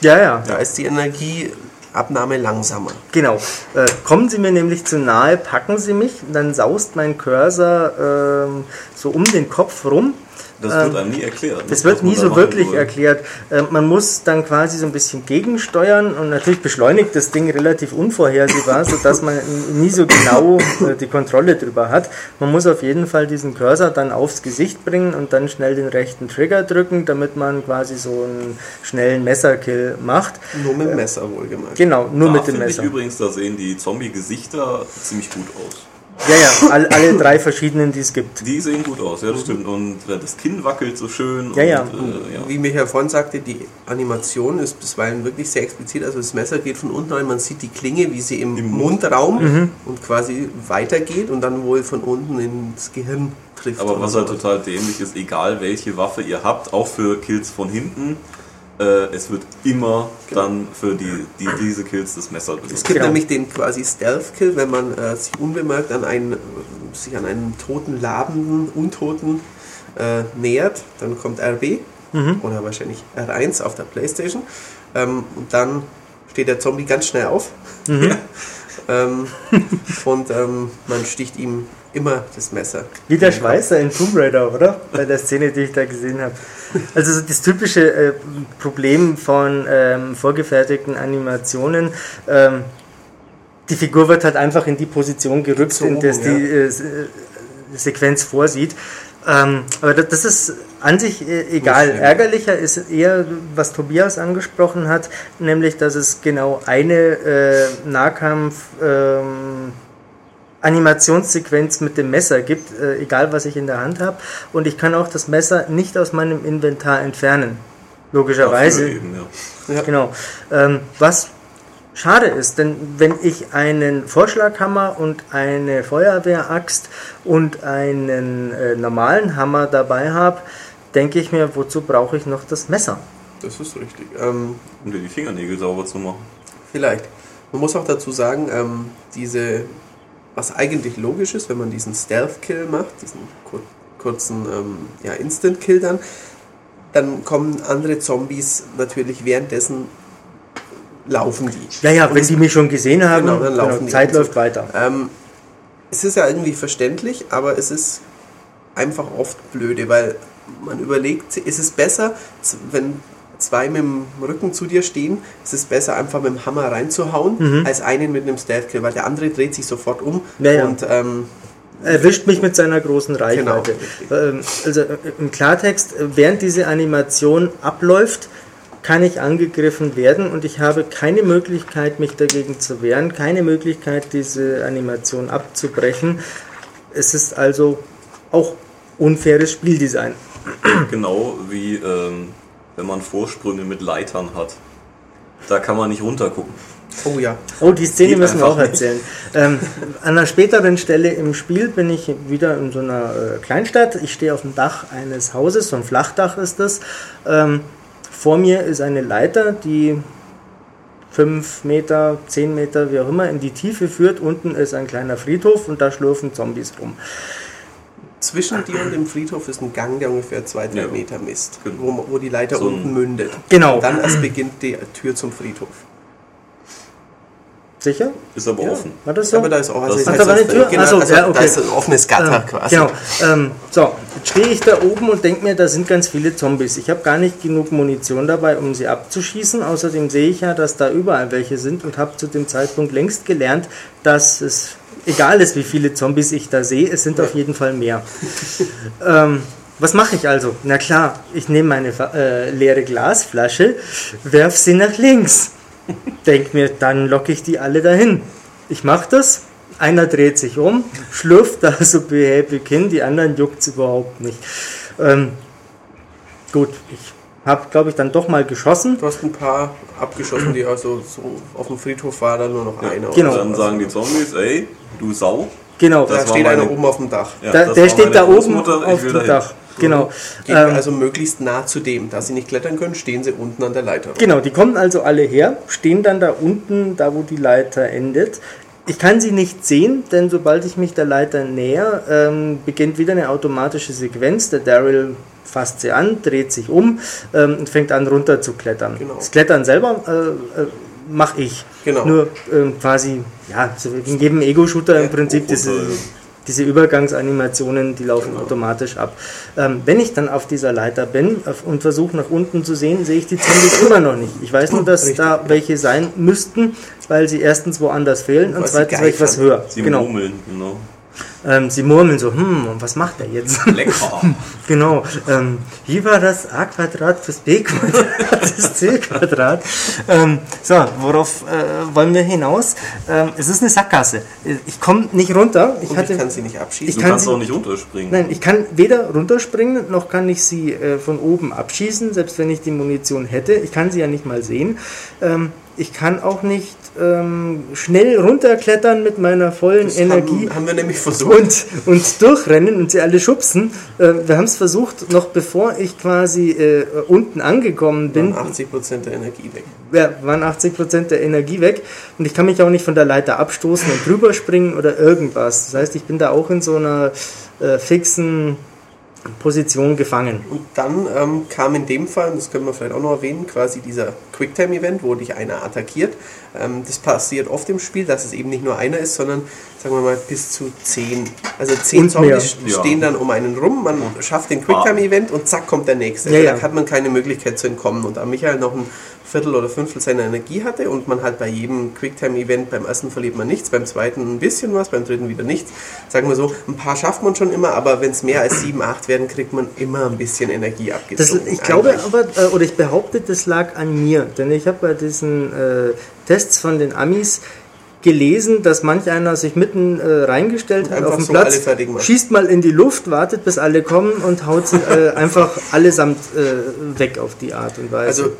Speaker 1: ja, ja.
Speaker 2: Da ist die Energieabnahme langsamer.
Speaker 1: Genau. Äh, kommen Sie mir nämlich zu nahe, packen Sie mich, dann saust mein Cursor ähm, so um den Kopf rum.
Speaker 3: Das
Speaker 1: Ähm,
Speaker 3: wird einem nie erklärt.
Speaker 1: Das wird nie so wirklich
Speaker 3: soll.
Speaker 1: erklärt. Äh, man muss dann quasi so ein bisschen gegensteuern und natürlich beschleunigt das Ding relativ unvorhersehbar, sodass man nie so genau äh, die Kontrolle drüber hat. Man muss auf jeden Fall diesen Cursor dann aufs Gesicht bringen und dann schnell den rechten Trigger drücken, damit man quasi so einen schnellen Messerkill macht.
Speaker 2: Nur mit dem Messer wohlgemerkt.
Speaker 1: Genau, nur
Speaker 3: da
Speaker 1: mit dem Messer.
Speaker 3: Ich übrigens, da sehen die Zombie-Gesichter ziemlich gut aus.
Speaker 1: Ja, ja, all, alle drei verschiedenen, die es gibt.
Speaker 3: Die sehen gut aus, ja, das stimmt. Und äh, das Kinn wackelt so schön.
Speaker 1: Ja, ja.
Speaker 3: Und, äh, ja.
Speaker 2: Wie Michael vorhin sagte, die Animation ist bisweilen wirklich sehr explizit. Also das Messer geht von unten rein, man sieht die Klinge, wie sie im,
Speaker 3: Im
Speaker 2: Mundraum
Speaker 1: Mhm.
Speaker 2: und quasi weitergeht und dann wohl von unten ins Gehirn trifft.
Speaker 3: Aber was halt
Speaker 2: sowas.
Speaker 3: total dämlich ist, egal welche Waffe ihr habt, auch für Kills von hinten, äh, es wird immer dann für die, die diese Kills das Messer
Speaker 2: Es
Speaker 3: benutzt.
Speaker 2: gibt
Speaker 1: Genau.
Speaker 2: nämlich den quasi Stealth-Kill, wenn man äh, sich unbemerkt an einen, sich an einen toten, labenden, untoten äh, nähert. Dann kommt RB
Speaker 1: Mhm.
Speaker 2: oder wahrscheinlich R1 auf der Playstation. Ähm, und dann steht der Zombie ganz schnell auf.
Speaker 1: Mhm. [LAUGHS]
Speaker 2: ähm, und ähm, man sticht ihm immer das Messer.
Speaker 1: Wie der Schweißer in Tomb Raider, oder? Bei der Szene, die ich da gesehen habe. Also so das typische äh, Problem von ähm, vorgefertigten Animationen. Ähm, die Figur wird halt einfach in die Position gerückt, in
Speaker 2: Gezogen,
Speaker 1: der die äh, äh, Sequenz vorsieht. Ähm, aber das, ist an sich äh, egal. Ärgerlicher ist eher, was Tobias angesprochen hat, nämlich, dass es genau eine äh, Nahkampf ähm, Animationssequenz mit dem Messer gibt, äh, egal was ich in der Hand habe. Und ich kann auch das Messer nicht aus meinem Inventar entfernen. Logischerweise.
Speaker 3: Eben, ja.
Speaker 2: Ja.
Speaker 1: Genau. Ähm, was schade ist, denn wenn ich einen Vorschlaghammer und eine Feuerwehraxt und einen äh, normalen Hammer dabei habe, denke ich mir, wozu brauche ich noch das Messer?
Speaker 2: Das ist richtig. Ähm,
Speaker 3: Um dir die Fingernägel sauber zu machen.
Speaker 2: Vielleicht. Man muss auch dazu sagen, ähm, diese, was eigentlich logisch ist, wenn man diesen Stealth-Kill macht, diesen kur kurzen ähm, ja, Instant-Kill dann, dann kommen andere Zombies natürlich währenddessen laufen die.
Speaker 1: Ja, ja, wenn die mich schon gesehen haben,
Speaker 2: Genau, dann laufen die.
Speaker 1: Zeit läuft weiter.
Speaker 2: Ähm, es ist ja irgendwie verständlich, aber es ist einfach oft blöde, weil man überlegt, ist es besser, wenn zwei mit dem Rücken zu dir stehen, ist es besser, einfach mit dem Hammer reinzuhauen,
Speaker 1: Mhm.
Speaker 2: als einen mit einem Stealth-Kill, weil der andere dreht sich sofort um
Speaker 1: Ja, ja.
Speaker 2: und ähm,
Speaker 1: erwischt mich mit seiner großen Reichweite.
Speaker 2: Genau.
Speaker 1: Also äh, im Klartext, äh, während diese Animation abläuft, kann ich angegriffen werden und ich habe keine Möglichkeit, mich dagegen zu wehren, keine Möglichkeit, diese Animation abzubrechen. Es ist also auch unfaires Spieldesign.
Speaker 3: Genau wie ähm, wenn man Vorsprünge mit Leitern hat. Da kann man nicht runtergucken.
Speaker 2: oh ja,
Speaker 1: Oh, die Szene
Speaker 3: Geht
Speaker 1: müssen wir auch erzählen. Ähm, an einer späteren Stelle im Spiel bin ich wieder in so einer äh, Kleinstadt. Ich stehe auf dem Dach eines Hauses, so ein Flachdach ist das. Ähm, vor mir ist eine Leiter, die 5 Meter, 10 Meter, wie auch immer, in die Tiefe führt. Unten ist ein kleiner Friedhof und da schlurfen Zombies rum.
Speaker 2: Zwischen dir und dem Friedhof ist ein Gang, der ungefähr zwei, drei
Speaker 3: Ja.
Speaker 2: Meter misst,
Speaker 3: Genau.
Speaker 2: wo, wo die Leiter
Speaker 3: So
Speaker 2: unten mündet.
Speaker 1: Genau.
Speaker 2: Und dann erst beginnt die Tür zum Friedhof.
Speaker 1: Sicher?
Speaker 3: Ist aber
Speaker 2: Ja.
Speaker 3: offen.
Speaker 1: War das so?
Speaker 2: Aber da ist auch, also
Speaker 3: Das-
Speaker 2: es
Speaker 3: Ach,
Speaker 2: heißt
Speaker 1: da war eine
Speaker 2: das-
Speaker 1: Tür?
Speaker 2: Genau, also
Speaker 1: ja, okay.
Speaker 2: da ist ein offenes Gatter
Speaker 1: Ähm,
Speaker 2: quasi.
Speaker 1: Genau. Ähm, so, jetzt stehe ich da oben und denke mir, da sind ganz viele Zombies. Ich habe gar nicht genug Munition dabei, um sie abzuschießen. Außerdem sehe ich ja, dass da überall welche sind und habe zu dem Zeitpunkt längst gelernt, dass es egal ist, wie viele Zombies ich da sehe, es sind auf jeden Fall mehr. ähm, was mache ich also? Na klar, ich nehme meine äh, leere Glasflasche, werf sie nach links. [LAUGHS] Denk mir, dann locke ich die alle dahin. Ich mache das, einer dreht sich um, schlürft da [LAUGHS] so behäbig hin, die anderen juckt es überhaupt nicht. Ähm, gut, ich habe, glaube ich, dann doch mal geschossen.
Speaker 2: Du hast ein paar abgeschossen, die also so auf dem Friedhof war dann nur noch
Speaker 3: Ja,
Speaker 2: einer.
Speaker 1: genau.
Speaker 3: Dann sagen die Zombies, ey, du Sau.
Speaker 1: Genau,
Speaker 3: Das
Speaker 2: Da steht einer
Speaker 3: meine-
Speaker 2: oben auf dem Dach.
Speaker 3: Ja,
Speaker 1: da, der steht da oben auf dem. Dach. Genau.
Speaker 2: Gehen
Speaker 1: Ähm,
Speaker 2: also möglichst nah zu dem. Da sie nicht klettern können, stehen sie unten an der Leiter.
Speaker 1: Genau, die kommen also alle her, stehen dann da unten, da wo die Leiter endet. Ich kann sie nicht sehen, denn sobald ich mich der Leiter näher, ähm, beginnt wieder eine automatische Sequenz. Der Daryl fasst sie an, dreht sich um ähm, und fängt an runter zu klettern.
Speaker 2: Genau.
Speaker 1: Das Klettern selber äh, äh, mache ich.
Speaker 2: Genau.
Speaker 1: Nur ähm, quasi, ja, so in jedem Ego-Shooter im Prinzip diese. Diese Übergangsanimationen, die laufen automatisch ab. Ähm, wenn ich dann auf dieser Leiter bin und versuche nach unten zu sehen, sehe ich die Zombies immer noch nicht. Ich weiß nur, dass
Speaker 2: Richtig,
Speaker 1: da welche sein müssten, weil sie erstens woanders fehlen und
Speaker 2: sie
Speaker 1: zweitens, weil ich was höre.
Speaker 3: Sie
Speaker 1: Genau.
Speaker 3: murmeln, genau.
Speaker 1: Ähm, sie murmeln so, hm, und was macht er jetzt? [LAUGHS]
Speaker 3: Lecker. [LAUGHS]
Speaker 1: Genau. Ähm, wie war das A Quadrat plus B Quadrat [LAUGHS] ist C Quadrat? Ähm, so, worauf äh, wollen wir hinaus? Ähm, es ist eine Sackgasse. Ich komme nicht runter. Ich hatte,
Speaker 2: ich kann sie nicht abschießen.
Speaker 3: Du
Speaker 1: kann
Speaker 3: kannst
Speaker 1: sie-
Speaker 3: auch nicht runterspringen.
Speaker 1: nein, ich kann weder runterspringen, noch kann ich sie äh, von oben abschießen, selbst wenn ich die Munition hätte. Ich kann sie ja nicht mal sehen. Ähm, ich kann auch nicht ähm, schnell runterklettern mit meiner vollen
Speaker 2: Das
Speaker 1: Energie
Speaker 2: Haben, haben wir nämlich versucht.
Speaker 1: und, und durchrennen und sie alle schubsen. Äh, wir haben es versucht, noch bevor ich quasi äh, unten angekommen bin,
Speaker 2: Waren 80% der Energie weg.
Speaker 1: ja, waren 80% der Energie weg und ich kann mich auch nicht von der Leiter abstoßen und drüber springen oder irgendwas. Das heißt, ich bin da auch in so einer äh, fixen Position gefangen.
Speaker 2: Und dann ähm, kam in dem Fall, das können wir vielleicht auch noch erwähnen, quasi dieser Quicktime-Event, wo dich einer attackiert. Ähm, das passiert oft im Spiel, dass es eben nicht nur einer ist, sondern sagen wir mal bis zu zehn. Also zehn
Speaker 1: Und mehr.
Speaker 2: Zombies
Speaker 3: Ja.
Speaker 2: stehen dann um einen rum, man schafft den Quicktime-Event und zack kommt der nächste.
Speaker 1: Ja,
Speaker 2: Also
Speaker 1: ja.
Speaker 2: Da hat man keine Möglichkeit zu entkommen. Und da Michael noch ein Viertel oder Fünftel seiner Energie hatte und man halt bei jedem Quicktime-Event, beim ersten verliert man nichts, beim zweiten ein bisschen was, beim dritten wieder nichts. Sagen wir so, ein paar schafft man schon immer, aber wenn es mehr als sieben, acht werden, kriegt man immer ein bisschen Energie
Speaker 1: Das,
Speaker 2: abgezogen.
Speaker 1: ich glaube
Speaker 2: Eigentlich.
Speaker 1: aber, äh, oder ich behaupte, das lag an mir, denn ich habe bei diesen äh, Tests von den Amis gelesen, dass manch einer sich mitten äh, reingestellt hat auf den
Speaker 2: so
Speaker 1: Platz, schießt mal in die Luft, wartet bis alle kommen und haut sie äh, [LAUGHS] einfach allesamt äh, weg auf die Art und Weise.
Speaker 2: Also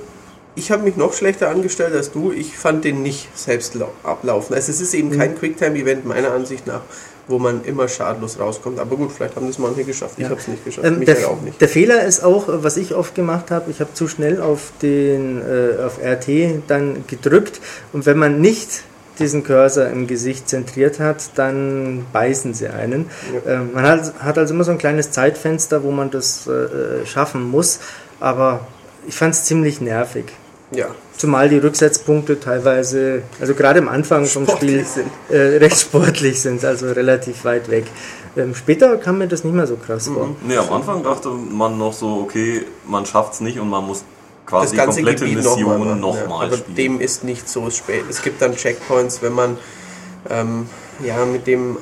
Speaker 2: ich habe mich noch schlechter angestellt als du. Ich fand den nicht selbst lau- ablaufen. Also es ist eben kein Quicktime-Event meiner Ansicht nach, wo man immer schadlos rauskommt. Aber gut, vielleicht haben das manche geschafft. Ich
Speaker 1: Ja.
Speaker 2: habe es nicht geschafft.
Speaker 1: Ähm,
Speaker 2: Michael
Speaker 1: der,
Speaker 2: auch nicht.
Speaker 1: der Fehler ist auch, was ich oft gemacht habe, ich habe zu schnell auf den äh, auf RT dann gedrückt und wenn man nicht diesen Cursor im Gesicht zentriert hat, dann beißen sie einen. Ähm, man hat, hat also immer so ein kleines Zeitfenster, wo man das äh, äh, schaffen muss, aber ich fand es ziemlich nervig.
Speaker 2: Ja.
Speaker 1: Zumal die Rücksetzpunkte teilweise, also gerade am Anfang vom Spiel,
Speaker 2: Sportlich sind.
Speaker 1: äh, recht sportlich sind, also relativ weit weg. Ähm, später kam mir das nicht mehr so krass vor.
Speaker 3: Nee, am Anfang dachte man noch so, okay, man schafft's nicht und man muss quasi die
Speaker 2: ganze
Speaker 3: komplette
Speaker 2: Gebiet
Speaker 3: Mission
Speaker 2: nochmal
Speaker 3: nochmal
Speaker 2: ja, Aber
Speaker 3: spielen.
Speaker 2: dem ist nicht so spät. Es gibt dann Checkpoints, wenn man ähm, ja, mit dem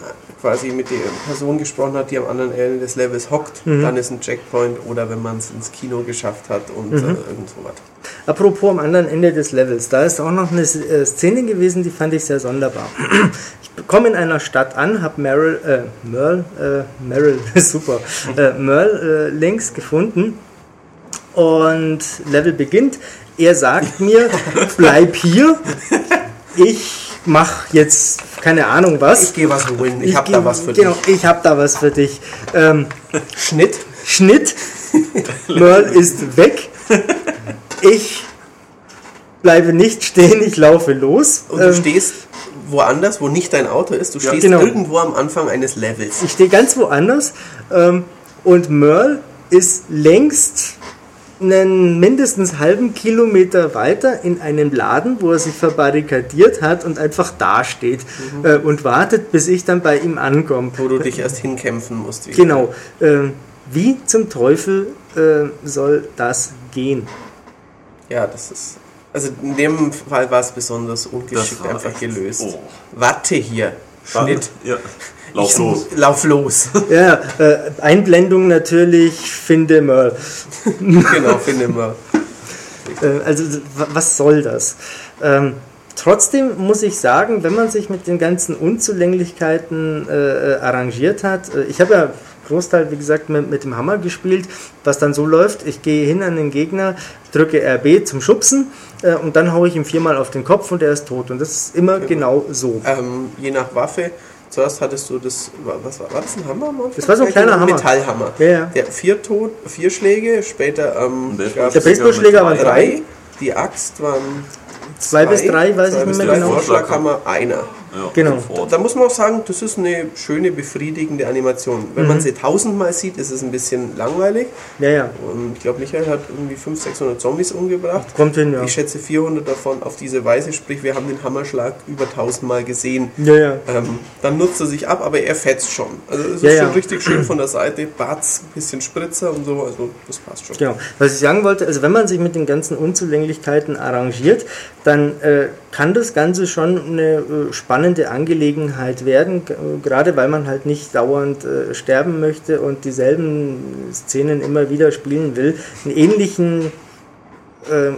Speaker 2: quasi mit der Person gesprochen hat, die am anderen Ende des Levels hockt, dann ist ein Checkpoint oder wenn man es ins Kino geschafft hat und äh, irgend sowas.
Speaker 1: Apropos am anderen Ende des Levels, da ist auch noch eine äh, Szene gewesen, die fand ich sehr sonderbar. [CLEARS THROAT] Ich komme in einer Stadt an, habe Meryl, äh, Merle, äh, Meryl, [LAUGHS] super, äh, Merle äh, links gefunden und Level beginnt. Er sagt mir, [LAUGHS] bleib hier, ich mach jetzt keine Ahnung was.
Speaker 2: Ich gehe was holen, ich, habe
Speaker 1: geh-
Speaker 2: da was für
Speaker 1: genau,
Speaker 2: dich.
Speaker 1: ich habe da was für dich. Ähm, [LAUGHS]
Speaker 2: Schnitt.
Speaker 1: Schnitt. Merle ist weg. Ich bleibe nicht stehen, ich laufe los.
Speaker 2: Und du
Speaker 1: Ähm,
Speaker 2: stehst woanders, wo nicht dein Auto ist. Du stehst
Speaker 1: genau.
Speaker 2: irgendwo am Anfang eines Levels.
Speaker 1: ich stehe ganz woanders ähm, und Merle ist längst einen mindestens halben Kilometer weiter in einem Laden, wo er sich verbarrikadiert hat und einfach dasteht
Speaker 2: Mhm.
Speaker 1: äh, und wartet, bis ich dann bei ihm ankomme.
Speaker 2: Wo du dich erst hinkämpfen musst. wieder.
Speaker 1: Genau. Ähm, wie zum Teufel äh, soll das gehen?
Speaker 2: Ja, das ist. Also in dem Fall war es besonders ungeschickt einfach gelöst.
Speaker 3: oh.
Speaker 2: Warte hier. Schnitt.
Speaker 3: Ja, lauf
Speaker 2: Ich
Speaker 3: los.
Speaker 2: Lauf los. [LAUGHS]
Speaker 1: Ja, äh, Einblendung natürlich, finde Merle.
Speaker 2: genau, finde mal. [LAUGHS]
Speaker 1: Äh, also, was soll das? Ähm, trotzdem muss ich sagen, wenn man sich mit den ganzen Unzulänglichkeiten äh, arrangiert hat, äh, ich habe ja Großteil, wie gesagt, mit, mit, dem Hammer gespielt, was dann so läuft, ich gehe hin an den Gegner, drücke RB zum Schubsen äh, und dann haue ich ihm viermal auf den Kopf und er ist tot. Und das ist immer genau, genau so.
Speaker 2: Ähm, je nach Waffe Zuerst hattest du das, was war, war das ein Hammer?
Speaker 1: Das war so ein kleiner Hammer.
Speaker 2: Metallhammer.
Speaker 1: Ja, ja.
Speaker 2: Der vier, Tot, vier Schläge, später ähm,
Speaker 1: der, der Baseballschläger waren drei.
Speaker 2: Die Axt waren
Speaker 1: zwei, zwei bis drei, weiß
Speaker 2: zwei
Speaker 1: ich nicht
Speaker 2: mehr genau. Vorschlaghammer einer.
Speaker 3: Ja,
Speaker 1: genau.
Speaker 2: Da muss man auch sagen, das ist eine schöne, befriedigende Animation. Wenn mhm. man sie tausendmal sieht, ist es ein bisschen langweilig.
Speaker 1: Ja, ja.
Speaker 2: Und ich glaube, Michael hat irgendwie 500, 600 Zombies umgebracht.
Speaker 1: Kommt hin, ja.
Speaker 2: Ich schätze 400 davon auf diese Weise, sprich, wir haben den Hammerschlag über tausendmal gesehen.
Speaker 1: Ja, ja.
Speaker 2: Ähm, dann nutzt er sich ab, aber er fetzt schon. Also, es ist
Speaker 1: Ja,
Speaker 2: schon
Speaker 1: ja.
Speaker 2: richtig schön von der Seite. Bart's, ein bisschen Spritzer und so, also das passt schon.
Speaker 1: Genau. Was ich sagen wollte, also wenn man sich mit den ganzen Unzulänglichkeiten arrangiert, dann äh, kann das Ganze schon eine äh, spannende Angelegenheit werden, g- gerade weil man halt nicht dauernd äh, sterben möchte und dieselben Szenen immer wieder spielen will. Einen ähnlichen äh,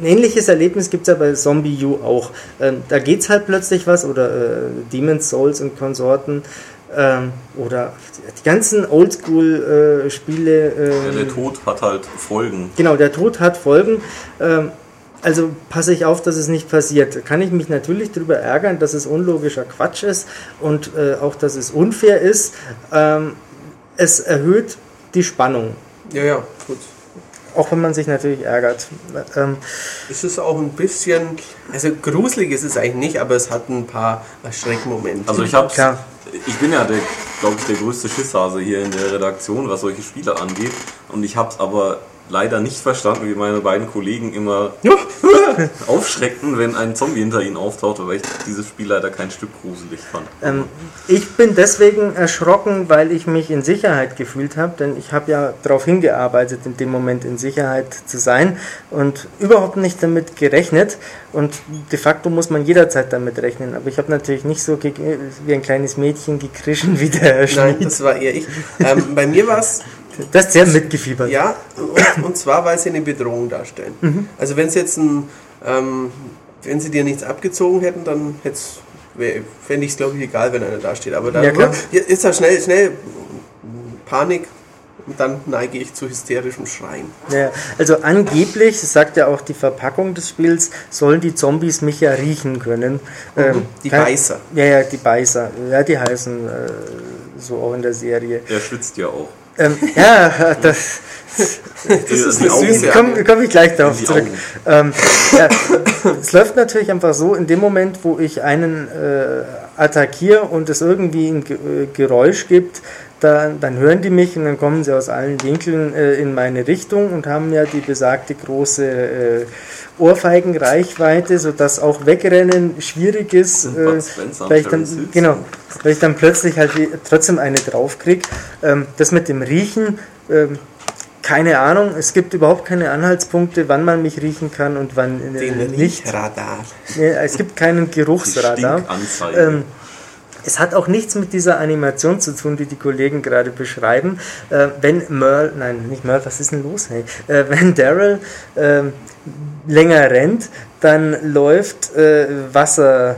Speaker 1: ein ähnliches Erlebnis gibt es ja bei Zombie U auch. Ähm, da geht's halt plötzlich was oder äh, Demon's Souls und Konsorten ähm, oder die ganzen Oldschool-Spiele.
Speaker 3: Ja, der Tod hat halt Folgen.
Speaker 1: Genau, der Tod hat Folgen. Ähm, also passe ich auf, dass es nicht passiert. Kann ich mich natürlich darüber ärgern, dass es unlogischer Quatsch ist und äh, auch, dass es unfair ist. Ähm, es erhöht die Spannung,
Speaker 2: Ja, ja, gut.
Speaker 1: auch wenn man sich natürlich ärgert. Ähm,
Speaker 2: Es ist auch ein bisschen, also gruselig ist es eigentlich nicht, aber es hat ein paar Schreckmomente.
Speaker 3: Also ich hab's,
Speaker 1: Klar.
Speaker 3: ich bin ja der, glaube ich, der größte Schisshase hier in der Redaktion, was solche Spiele angeht. Und ich hab's aber leider nicht verstanden, wie meine beiden Kollegen immer [LAUGHS] aufschreckten, wenn ein Zombie hinter ihnen auftauchte, weil ich dieses Spiel leider kein Stück gruselig fand.
Speaker 1: Ähm, ich bin deswegen erschrocken, weil ich mich in Sicherheit gefühlt habe, denn ich habe ja darauf hingearbeitet, in dem Moment in Sicherheit zu sein und überhaupt nicht damit gerechnet. Und de facto muss man jederzeit damit rechnen. Aber ich habe natürlich nicht so wie ein kleines Mädchen gekrischen wie der Herr
Speaker 2: Nein, das war eher ich. Ähm, bei mir war es
Speaker 1: Das ist sehr mitgefiebert.
Speaker 2: Ja, und, und zwar, weil sie eine Bedrohung darstellen.
Speaker 1: Mhm.
Speaker 2: Also wenn sie jetzt ein, ähm, wenn sie dir nichts abgezogen hätten, dann fände ich es, glaube ich, egal, wenn einer da steht. Aber dann
Speaker 1: Ja.
Speaker 2: Ja, ist da schnell, schnell Panik und dann neige ich zu hysterischem Schreien.
Speaker 1: Ja, also angeblich, das sagt ja auch die Verpackung des Spiels, sollen die Zombies mich ja riechen können. Ähm,
Speaker 2: Mhm. Die
Speaker 1: kann-
Speaker 2: Beißer.
Speaker 1: Ja, ja, die Beißer. Ja, die heißen äh, so auch in der Serie.
Speaker 3: Er schwitzt ja auch.
Speaker 1: Ähm, ja, das,
Speaker 2: Das ist eine süße
Speaker 1: komme komm ich gleich darauf zurück. Ähm, ja, es läuft natürlich einfach so, in dem Moment, wo ich einen äh, attackiere und es irgendwie ein äh, Geräusch gibt, dann, dann hören die mich und dann kommen sie aus allen Winkeln äh, in meine Richtung und haben ja die besagte große äh, Ohrfeigenreichweite, sodass auch Wegrennen schwierig ist, äh, weil ich dann, genau, weil ich dann plötzlich halt trotzdem eine draufkrieg. Ähm, das mit dem Riechen, ähm, keine Ahnung, es gibt überhaupt keine Anhaltspunkte, wann man mich riechen kann und wann äh, nicht. Nee, es gibt keinen
Speaker 3: Die
Speaker 1: Geruchsradar.
Speaker 3: Stinkanzeige.
Speaker 1: Es hat auch nichts mit dieser Animation zu tun, die die Kollegen gerade beschreiben. Äh, wenn Merle, nein, nicht Merle, was ist denn los? Hey? Äh, wenn Daryl ähm, länger rennt, dann läuft äh, Wasser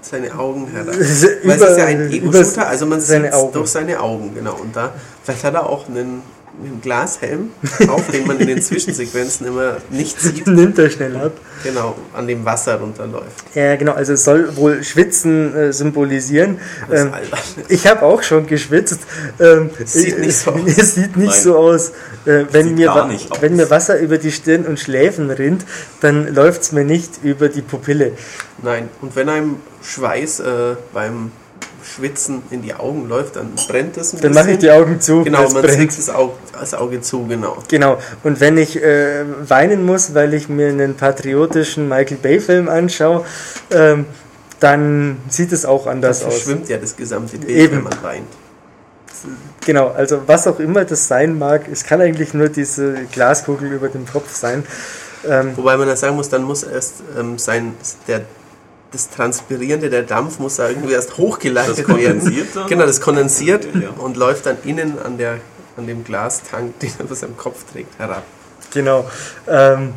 Speaker 2: Seine Augen heran. [LAUGHS] Weil es ist ja ein Ego-Shooter, also man sieht durch seine Augen, genau. Und da, vielleicht hat er auch einen, einen Glashelm auf, den man in den Zwischensequenzen immer nicht [LAUGHS] sieht,
Speaker 1: nimmt er schnell ab.
Speaker 2: genau, an dem Wasser runterläuft.
Speaker 1: Ja, genau, also es soll wohl Schwitzen äh, symbolisieren. Ähm, ich habe auch schon geschwitzt. Ähm,
Speaker 2: Sieht nicht so aus.
Speaker 1: Es sieht nicht
Speaker 3: Nein.
Speaker 1: so aus. Äh, wenn, mir,
Speaker 3: aus.
Speaker 1: wenn mir Wasser über die Stirn und Schläfen rinnt, dann läuft es mir nicht über die Pupille.
Speaker 2: Nein, und wenn einem Schweiß äh, beim Schwitzen in die Augen läuft, dann brennt es ein
Speaker 1: Dann mache ich die Augen zu.
Speaker 2: Genau, man
Speaker 1: brennt.
Speaker 2: das Auge, das Auge zu, genau.
Speaker 1: Genau. Und wenn ich äh, weinen muss, weil ich mir einen patriotischen Michael Bay-Film anschaue, ähm, dann sieht es auch anders aus.
Speaker 2: verschwimmt ja das gesamte Bild,
Speaker 1: Eben.
Speaker 2: wenn man weint.
Speaker 1: Genau, also was auch immer das sein mag, es kann eigentlich nur diese Glaskugel über dem Kopf sein. Ähm,
Speaker 2: Wobei man da sagen muss, dann muss erst ähm, sein, der, das Transpirierende, der Dampf muss da irgendwie erst hochgeleitet
Speaker 3: Das
Speaker 2: werden.
Speaker 3: kondensiert dann?
Speaker 2: Genau, das kondensiert
Speaker 3: Ja.
Speaker 2: und läuft dann innen an, der, an dem Glastank, den er auf seinem Kopf trägt, herab.
Speaker 1: genau. Ähm,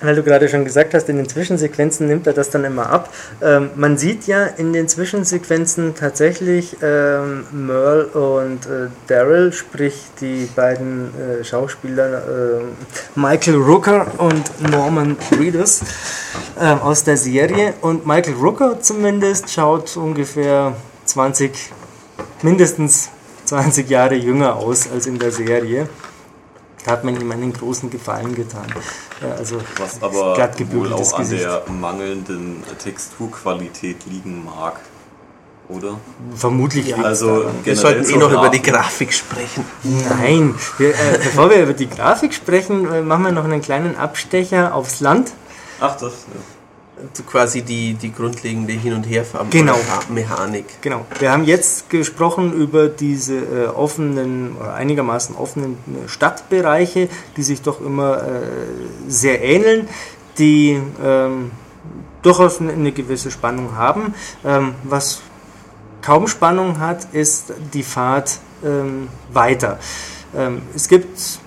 Speaker 1: weil du gerade schon gesagt hast, in den Zwischensequenzen nimmt er das dann immer ab. Ähm, man sieht ja in den Zwischensequenzen tatsächlich ähm, Merle und äh, Daryl, sprich die beiden äh, Schauspieler äh, Michael Rooker und Norman Reedus äh, aus der Serie. Und Michael Rooker zumindest schaut ungefähr 20, mindestens 20 Jahre jünger aus als in der Serie. Da hat man ihm einen großen Gefallen getan. Ja, also
Speaker 3: Was aber wohl auch an der mangelnden Texturqualität liegen mag. Oder?
Speaker 1: Vermutlich.
Speaker 2: Ja, also wir sollten eh noch über die Grafik sprechen.
Speaker 1: Nein, wir, äh, bevor wir über die Grafik sprechen, äh, machen wir noch einen kleinen Abstecher aufs Land.
Speaker 3: Ach, das. Ja
Speaker 2: quasi die, die grundlegende Hin- und Herfahren
Speaker 1: genau. Genau. Wir haben jetzt gesprochen über diese äh, offenen, einigermaßen offenen äh, Stadtbereiche, die sich doch immer äh, sehr ähneln, die ähm, durchaus eine, eine, gewisse Spannung haben. Ähm, was kaum Spannung hat, ist die Fahrt ähm, weiter. Ähm, es gibt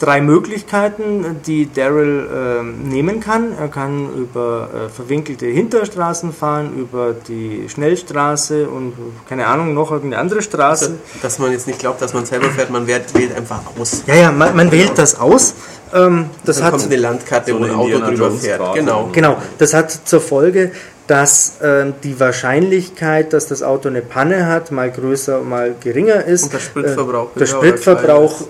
Speaker 1: drei Möglichkeiten, die Daryl äh, nehmen kann. Er kann über äh, verwinkelte Hinterstraßen fahren, über die Schnellstraße und keine Ahnung, noch irgendeine andere Straße. Also,
Speaker 2: dass man jetzt nicht glaubt, dass man selber fährt, man wählt, wählt einfach aus.
Speaker 1: Ja, ja, man, man wählt das aus.
Speaker 2: Ähm, das Dann hat kommt eine Landkarte, so wo ein Auto drüber fährt.
Speaker 1: Genau. genau, das hat zur Folge, dass äh, die Wahrscheinlichkeit, dass das Auto eine Panne hat, mal größer, mal geringer ist.
Speaker 2: Und der Spritverbrauch.
Speaker 1: Äh, der Spritverbrauch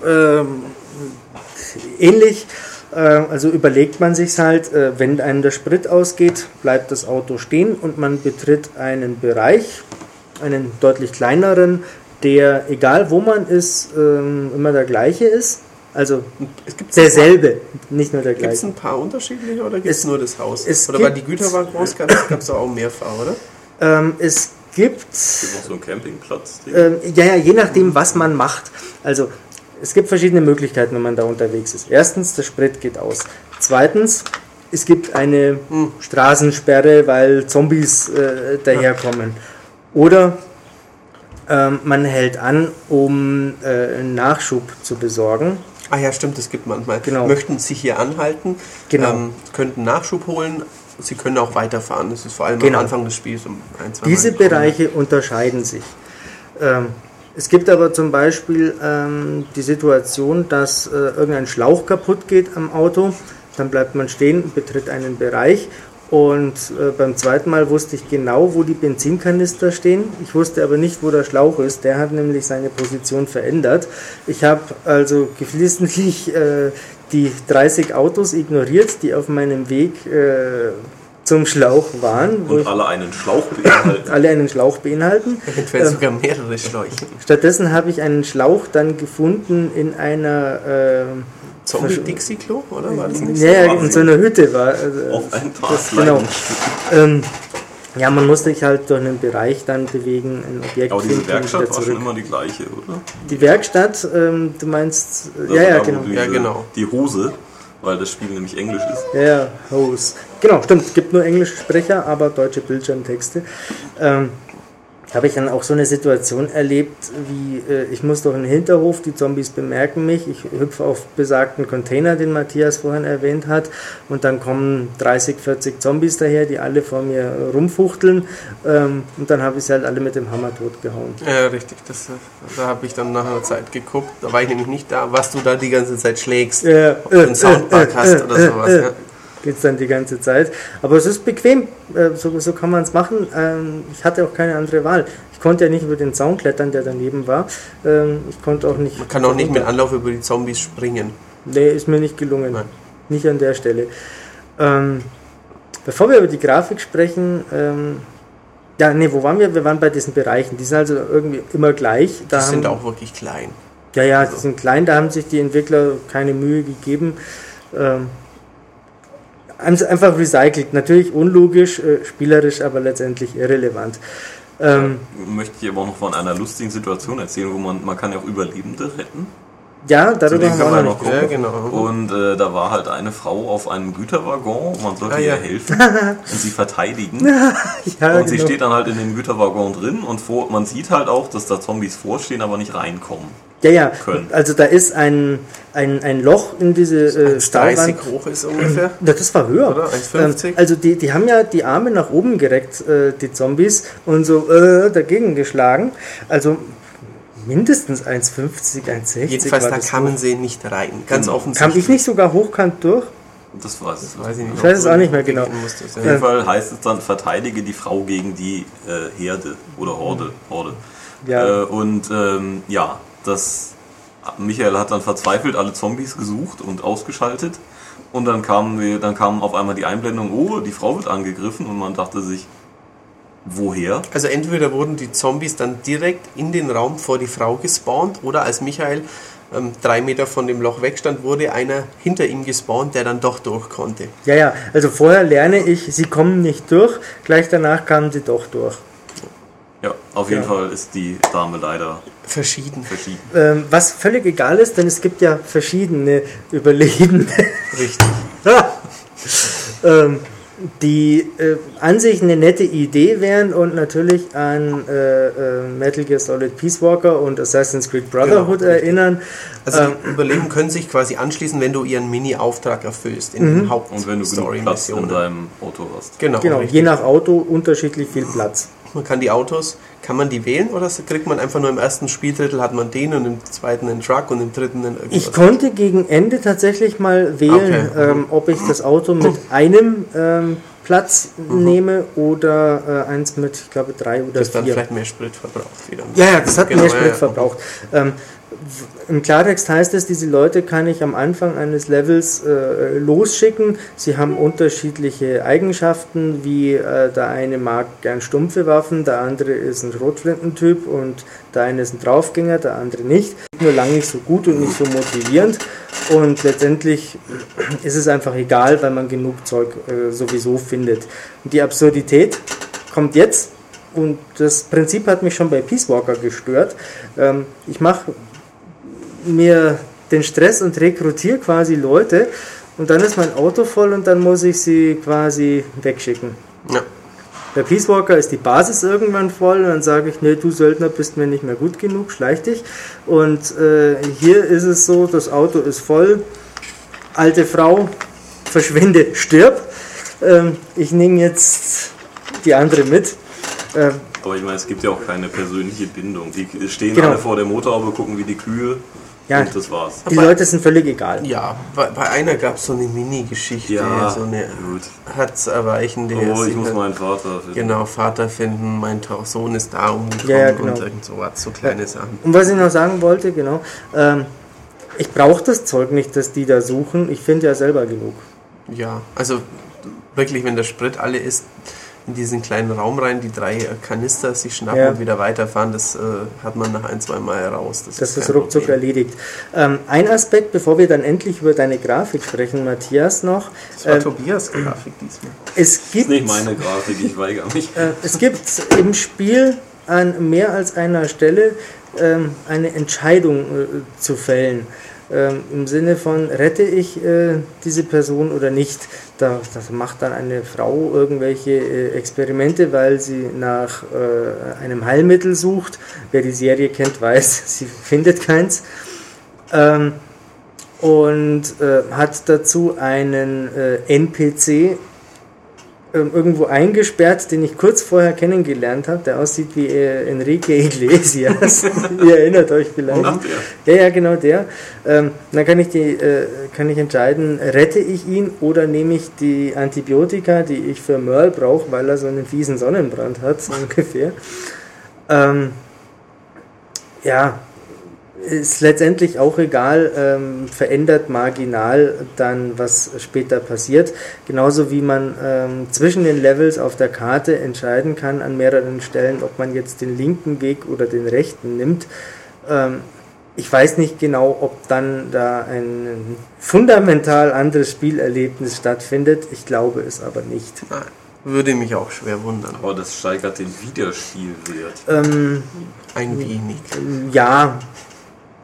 Speaker 1: ähnlich. Äh, also überlegt man sich halt, äh, wenn einem der Sprit ausgeht, bleibt das Auto stehen und man betritt einen Bereich, einen deutlich kleineren, der, egal wo man ist, ähm, immer der gleiche ist. Also es gibt derselbe, nicht nur der gleiche. Gibt es
Speaker 2: ein paar unterschiedliche oder gibt es nur das Haus? oder weil die Güterwagen rauskam, gab es auch mehrfach, oder?
Speaker 1: Ähm, es gibt.
Speaker 3: Es gibt auch so einen Campingplatz.
Speaker 1: Ähm, ja, ja, je nachdem, was man macht. Also es gibt verschiedene Möglichkeiten, wenn man da unterwegs ist. Erstens, der Sprit geht aus. Zweitens, es gibt eine hm, Straßensperre, weil Zombies äh, daherkommen. Oder ähm, man hält an, um äh, Nachschub zu besorgen.
Speaker 2: Ah ja, stimmt, es gibt manchmal. Genau. Möchten Sie hier anhalten,
Speaker 1: genau. ähm,
Speaker 2: könnten Nachschub holen, Sie können auch weiterfahren. Das ist vor allem genau. am Anfang des Spiels um
Speaker 1: ein, zwei Diese Bereiche unterscheiden sich. Ähm, es gibt aber zum Beispiel ähm, die Situation, dass äh, irgendein Schlauch kaputt geht am Auto. Dann bleibt man stehen, betritt einen Bereich und äh, beim zweiten Mal wusste ich genau, wo die Benzinkanister stehen. Ich wusste aber nicht, wo der Schlauch ist. Der hat nämlich seine Position verändert. Ich habe also geflissentlich äh, die 30 Autos ignoriert, die auf meinem Weg äh, zum Schlauch waren.
Speaker 3: Und alle einen Schlauch beinhalten. [LAUGHS]
Speaker 1: alle einen Schlauch beinhalten. [LAUGHS]
Speaker 2: Eventuell ähm, sogar mehrere Schläuche.
Speaker 1: Stattdessen habe ich einen Schlauch dann gefunden in einer... Äh,
Speaker 2: Zombie-Dixie-Klo, oder? War
Speaker 1: das nicht ja, so? in so einer Hütte war.
Speaker 3: Also, Auf ein paar
Speaker 1: das, Genau. Ähm, ja, man musste sich halt durch einen Bereich dann bewegen, ein Objekt
Speaker 3: Aber diese Werkstatt war schon immer die gleiche, oder?
Speaker 1: Die Werkstatt, ähm, du meinst,
Speaker 3: also ja, ja, genau. ja, genau. Die Hose weil das Spiel nämlich Englisch ist.
Speaker 1: Ja, Hose. Genau, stimmt. Es gibt nur englische Sprecher, aber deutsche Bildschirmtexte. Ähm, habe ich dann auch so eine Situation erlebt, wie äh, ich muss durch den Hinterhof, die Zombies bemerken mich, ich hüpfe auf besagten Container, den Matthias vorhin erwähnt hat, und dann kommen 30, 40 Zombies daher, die alle vor mir rumfuchteln, ähm, und dann habe ich sie halt alle mit dem Hammer totgehauen.
Speaker 2: Ja, richtig, das, da habe ich dann nach einer Zeit geguckt, da war ich nämlich nicht da, was du da die ganze Zeit schlägst,
Speaker 1: ja,
Speaker 2: ob du einen Soundbug äh, hast äh, oder sowas.
Speaker 1: Ja geht es dann die ganze Zeit. Aber es ist bequem, äh, so, so kann man es machen. Ähm, ich hatte auch keine andere Wahl. Ich konnte ja nicht über den Zaun klettern, der daneben war. Ähm, ich konnte auch nicht.
Speaker 2: Man kann auch nicht mit Anlauf über die Zombies springen.
Speaker 1: Nee, ist mir nicht gelungen. Nein. Nicht an der Stelle. Ähm, bevor wir über die Grafik sprechen, ähm, ja, nee, wo waren wir? Wir waren bei diesen Bereichen. Die sind also irgendwie immer gleich.
Speaker 2: Da die sind auch wirklich klein.
Speaker 1: Ja, ja, also. die sind klein. Da haben sich die Entwickler keine Mühe gegeben. Ähm, einfach recycelt. Natürlich unlogisch, äh, spielerisch, aber letztendlich irrelevant.
Speaker 3: Ähm, möchte ich aber auch noch von einer lustigen Situation erzählen, wo man, man kann ja auch Überlebende retten.
Speaker 1: Ja, darüber haben wir
Speaker 3: können wir
Speaker 1: auch
Speaker 3: noch
Speaker 1: nicht
Speaker 3: kommen.
Speaker 2: Ja, genau.
Speaker 3: Und äh, da war halt eine Frau auf einem Güterwaggon, man sollte
Speaker 2: Ah,
Speaker 3: ihr
Speaker 2: ja.
Speaker 3: helfen [LAUGHS] und sie verteidigen. [LAUGHS]
Speaker 1: Ja,
Speaker 3: und sie
Speaker 1: genau.
Speaker 3: steht dann halt in dem Güterwaggon drin und vor, man sieht halt auch, dass da Zombies vorstehen, aber nicht reinkommen.
Speaker 1: Ja, ja,
Speaker 3: können.
Speaker 1: also da ist ein, ein, ein Loch in diese äh,
Speaker 2: 30
Speaker 1: Stahlwand.
Speaker 2: hoch ist ungefähr. [CLEARS THROAT]
Speaker 1: Ja, das war höher.
Speaker 2: Oder? 1,50?
Speaker 1: Ähm, also die, die haben ja die Arme nach oben gereckt, äh, die Zombies, und so äh, dagegen geschlagen. Also mindestens 1,50, 1,60
Speaker 2: Jedenfalls,
Speaker 1: war
Speaker 2: da
Speaker 1: das
Speaker 2: kann man
Speaker 1: hoch.
Speaker 2: sie nicht rein. Ganz
Speaker 3: Genau.
Speaker 2: offensichtlich.
Speaker 1: Kam ich nicht sogar hochkant durch?
Speaker 3: Das weiß ich
Speaker 2: Weiß ich nicht.
Speaker 1: Ich weiß es auch nicht mehr genau.
Speaker 2: Muss das
Speaker 3: Auf jeden Fall heißt es dann, verteidige die Frau gegen die äh, Herde oder Horde. Horde.
Speaker 1: Ja.
Speaker 3: Äh, und ähm, ja, das Michael hat dann verzweifelt alle Zombies gesucht und ausgeschaltet. Und dann kamen wir, dann kam auf einmal die Einblendung, oh, die Frau wird angegriffen und man dachte sich, woher?
Speaker 2: Also entweder wurden die Zombies dann direkt in den Raum vor die Frau gespawnt oder als Michael ähm, drei Meter von dem Loch wegstand, wurde einer hinter ihm gespawnt, der dann doch durch konnte.
Speaker 1: Ja, ja, also vorher lerne ich, sie kommen nicht durch, gleich danach kamen sie doch durch.
Speaker 3: Ja, auf jeden
Speaker 1: Ja.
Speaker 3: Fall ist die Dame leider
Speaker 2: Verschieden.
Speaker 3: verschieden.
Speaker 1: Ähm, was völlig egal ist, denn es gibt ja verschiedene Überlebende.
Speaker 2: Richtig. [LAUGHS]
Speaker 1: ähm, die äh, an sich eine nette Idee wären und natürlich an äh, äh, Metal Gear Solid Peace Walker und Assassin's Creed Brotherhood
Speaker 2: Genau,
Speaker 1: erinnern.
Speaker 2: Also
Speaker 1: Ähm,
Speaker 2: die Überleben können sich quasi anschließen, wenn du ihren Mini-Auftrag erfüllst in
Speaker 1: Mhm.
Speaker 2: den Haupt
Speaker 3: Und wenn du genug Platz in deinem Auto hast.
Speaker 2: Genau,
Speaker 1: genau, je nach Auto unterschiedlich viel Platz.
Speaker 2: Man kann die Autos, kann man die wählen oder kriegt man einfach nur im ersten Spieldrittel hat man den und im zweiten einen Truck und im dritten einen irgendwas?
Speaker 1: Ich konnte gegen Ende tatsächlich mal wählen,
Speaker 2: Okay.
Speaker 1: ähm, ob ich das Auto mit einem ähm, Platz nehme oder äh, eins mit, ich glaube, drei oder
Speaker 2: das dann
Speaker 1: vier.
Speaker 2: vielleicht mehr Sprit verbraucht wieder.
Speaker 1: Ja, ja, das hat
Speaker 2: Genau,
Speaker 1: mehr Sprit
Speaker 2: ja.
Speaker 1: verbraucht. Ähm, Im Klartext heißt es, diese Leute kann ich am Anfang eines Levels äh, losschicken. Sie haben unterschiedliche Eigenschaften, wie äh, der eine mag gern stumpfe Waffen, der andere ist ein Schrotflintentyp und der eine ist ein Draufgänger, der andere nicht. Nur lang nicht so gut und nicht so motivierend. Und letztendlich ist es einfach egal, weil man genug Zeug äh, sowieso findet. Und die Absurdität kommt jetzt, und das Prinzip hat mich schon bei Peace Walker gestört. Ähm, ich mache mir den Stress und rekrutiere quasi Leute und dann ist mein Auto voll und dann muss ich sie quasi wegschicken.
Speaker 2: Ja.
Speaker 1: Bei Peace Walker ist die Basis irgendwann voll und dann sage ich, nee, du Söldner bist mir nicht mehr gut genug, schleich dich. Und äh, hier ist es so, das Auto ist voll, alte Frau, verschwinde, stirb. Ähm, ich nehme jetzt die andere mit. Ähm,
Speaker 3: Aber ich meine, es gibt ja auch keine persönliche Bindung. Die stehen
Speaker 1: Genau.
Speaker 3: alle vor der Motorhaube, gucken wie die Kühe
Speaker 1: Ja.
Speaker 3: und das war's.
Speaker 1: die Leute sind völlig egal.
Speaker 2: Ja, bei, bei einer gab es so eine Mini-Geschichte,
Speaker 3: Ja,
Speaker 2: so eine
Speaker 3: gut.
Speaker 2: herzerweichende.
Speaker 3: Oh, ich muss
Speaker 2: hat-
Speaker 3: meinen Vater finden.
Speaker 2: Genau, Vater finden, mein Sohn ist da umgekommen
Speaker 1: Ja, ja, genau.
Speaker 2: und irgend sowas, so kleine Sachen.
Speaker 1: Und was ich noch sagen wollte, genau, ähm, ich brauche das Zeug nicht, das die da suchen. Ich finde ja selber genug.
Speaker 2: Ja, also wirklich, wenn der Sprit alle ist, in diesen kleinen Raum rein, die drei äh, Kanister sich schnappen
Speaker 1: Ja.
Speaker 2: und wieder weiterfahren, das äh, hat man nach ein, zwei Mal heraus. Das,
Speaker 1: Das ist
Speaker 2: kein
Speaker 1: ruckzuck
Speaker 2: Problem.
Speaker 1: erledigt. Ähm, ein Aspekt, bevor wir dann endlich über deine Grafik sprechen, Matthias, noch.
Speaker 2: Das war
Speaker 1: Ähm,
Speaker 2: Tobias Grafik diesmal.
Speaker 1: es
Speaker 3: Das
Speaker 1: gibt
Speaker 3: ist nicht meine Grafik, ich weigere mich. [LAUGHS]
Speaker 1: Äh, es gibt im Spiel an mehr als einer Stelle ähm, eine Entscheidung äh, zu fällen. Ähm, Im Sinne von, rette ich äh, diese Person oder nicht. Da, das macht dann eine Frau irgendwelche äh, Experimente, weil sie nach äh, einem Heilmittel sucht. Wer die Serie kennt, weiß, [LAUGHS] sie findet keins. Ähm, und äh, hat dazu einen äh, NPC irgendwo eingesperrt, den ich kurz vorher kennengelernt habe, der aussieht wie äh, Enrique Iglesias. [LAUGHS] [LAUGHS] Ihr erinnert euch vielleicht.
Speaker 3: Ach, der.
Speaker 1: Ja, ja, genau der. Ähm, dann kann ich, die, äh, kann ich entscheiden, rette ich ihn oder nehme ich die Antibiotika, die ich für Merle brauche, weil er so einen fiesen Sonnenbrand hat, so [LAUGHS] ungefähr. Ähm, ja, ist letztendlich auch egal, ähm, verändert marginal dann, was später passiert. Genauso wie man ähm, zwischen den Levels auf der Karte entscheiden kann an mehreren Stellen, ob man jetzt den linken Weg oder den rechten nimmt. Ähm, ich weiß nicht genau, ob dann da ein fundamental anderes Spielerlebnis stattfindet. Ich glaube es aber nicht.
Speaker 2: Nein, würde mich auch schwer wundern.
Speaker 3: Aber das steigert den Wiederspielwert.
Speaker 1: Ähm,
Speaker 2: Ein wenig.
Speaker 1: ja,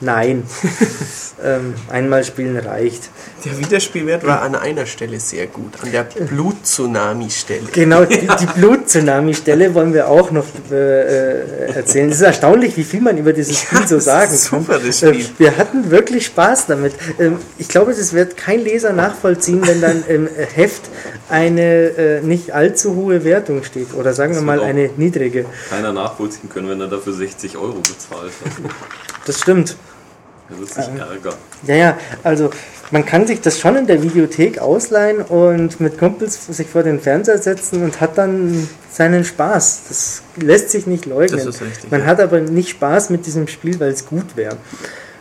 Speaker 1: Nein. [LAUGHS] ähm, einmal spielen reicht.
Speaker 2: Der Wiederspielwert war an einer Stelle sehr gut, an der Blut-Tsunami-Stelle.
Speaker 1: Genau, die, [LAUGHS] die Blut-Tsunami-Stelle wollen wir auch noch äh, erzählen. Es ist erstaunlich, wie viel man über dieses Spiel
Speaker 2: Ja,
Speaker 1: so sagen kann.
Speaker 2: super, das
Speaker 1: Äh,
Speaker 2: Spiel.
Speaker 1: Wir hatten wirklich Spaß damit. Ähm, Ich glaube, das wird kein Leser nachvollziehen, wenn dann im Heft eine äh, nicht allzu hohe Wertung steht. Oder sagen wir
Speaker 3: Das
Speaker 1: mal
Speaker 3: wird auch-
Speaker 1: eine niedrige.
Speaker 3: Keiner nachvollziehen können, wenn er dafür 60 Euro bezahlt hat.
Speaker 1: Das stimmt.
Speaker 3: Er wird sich ärgern.
Speaker 1: Ja, ja, also man kann sich das schon in der Videothek ausleihen und mit Kumpels sich vor den Fernseher setzen und hat dann seinen Spaß. Das lässt sich nicht leugnen.
Speaker 2: Das ist richtig,
Speaker 1: man
Speaker 2: ja.
Speaker 1: hat aber nicht Spaß mit diesem Spiel, weil es gut wäre.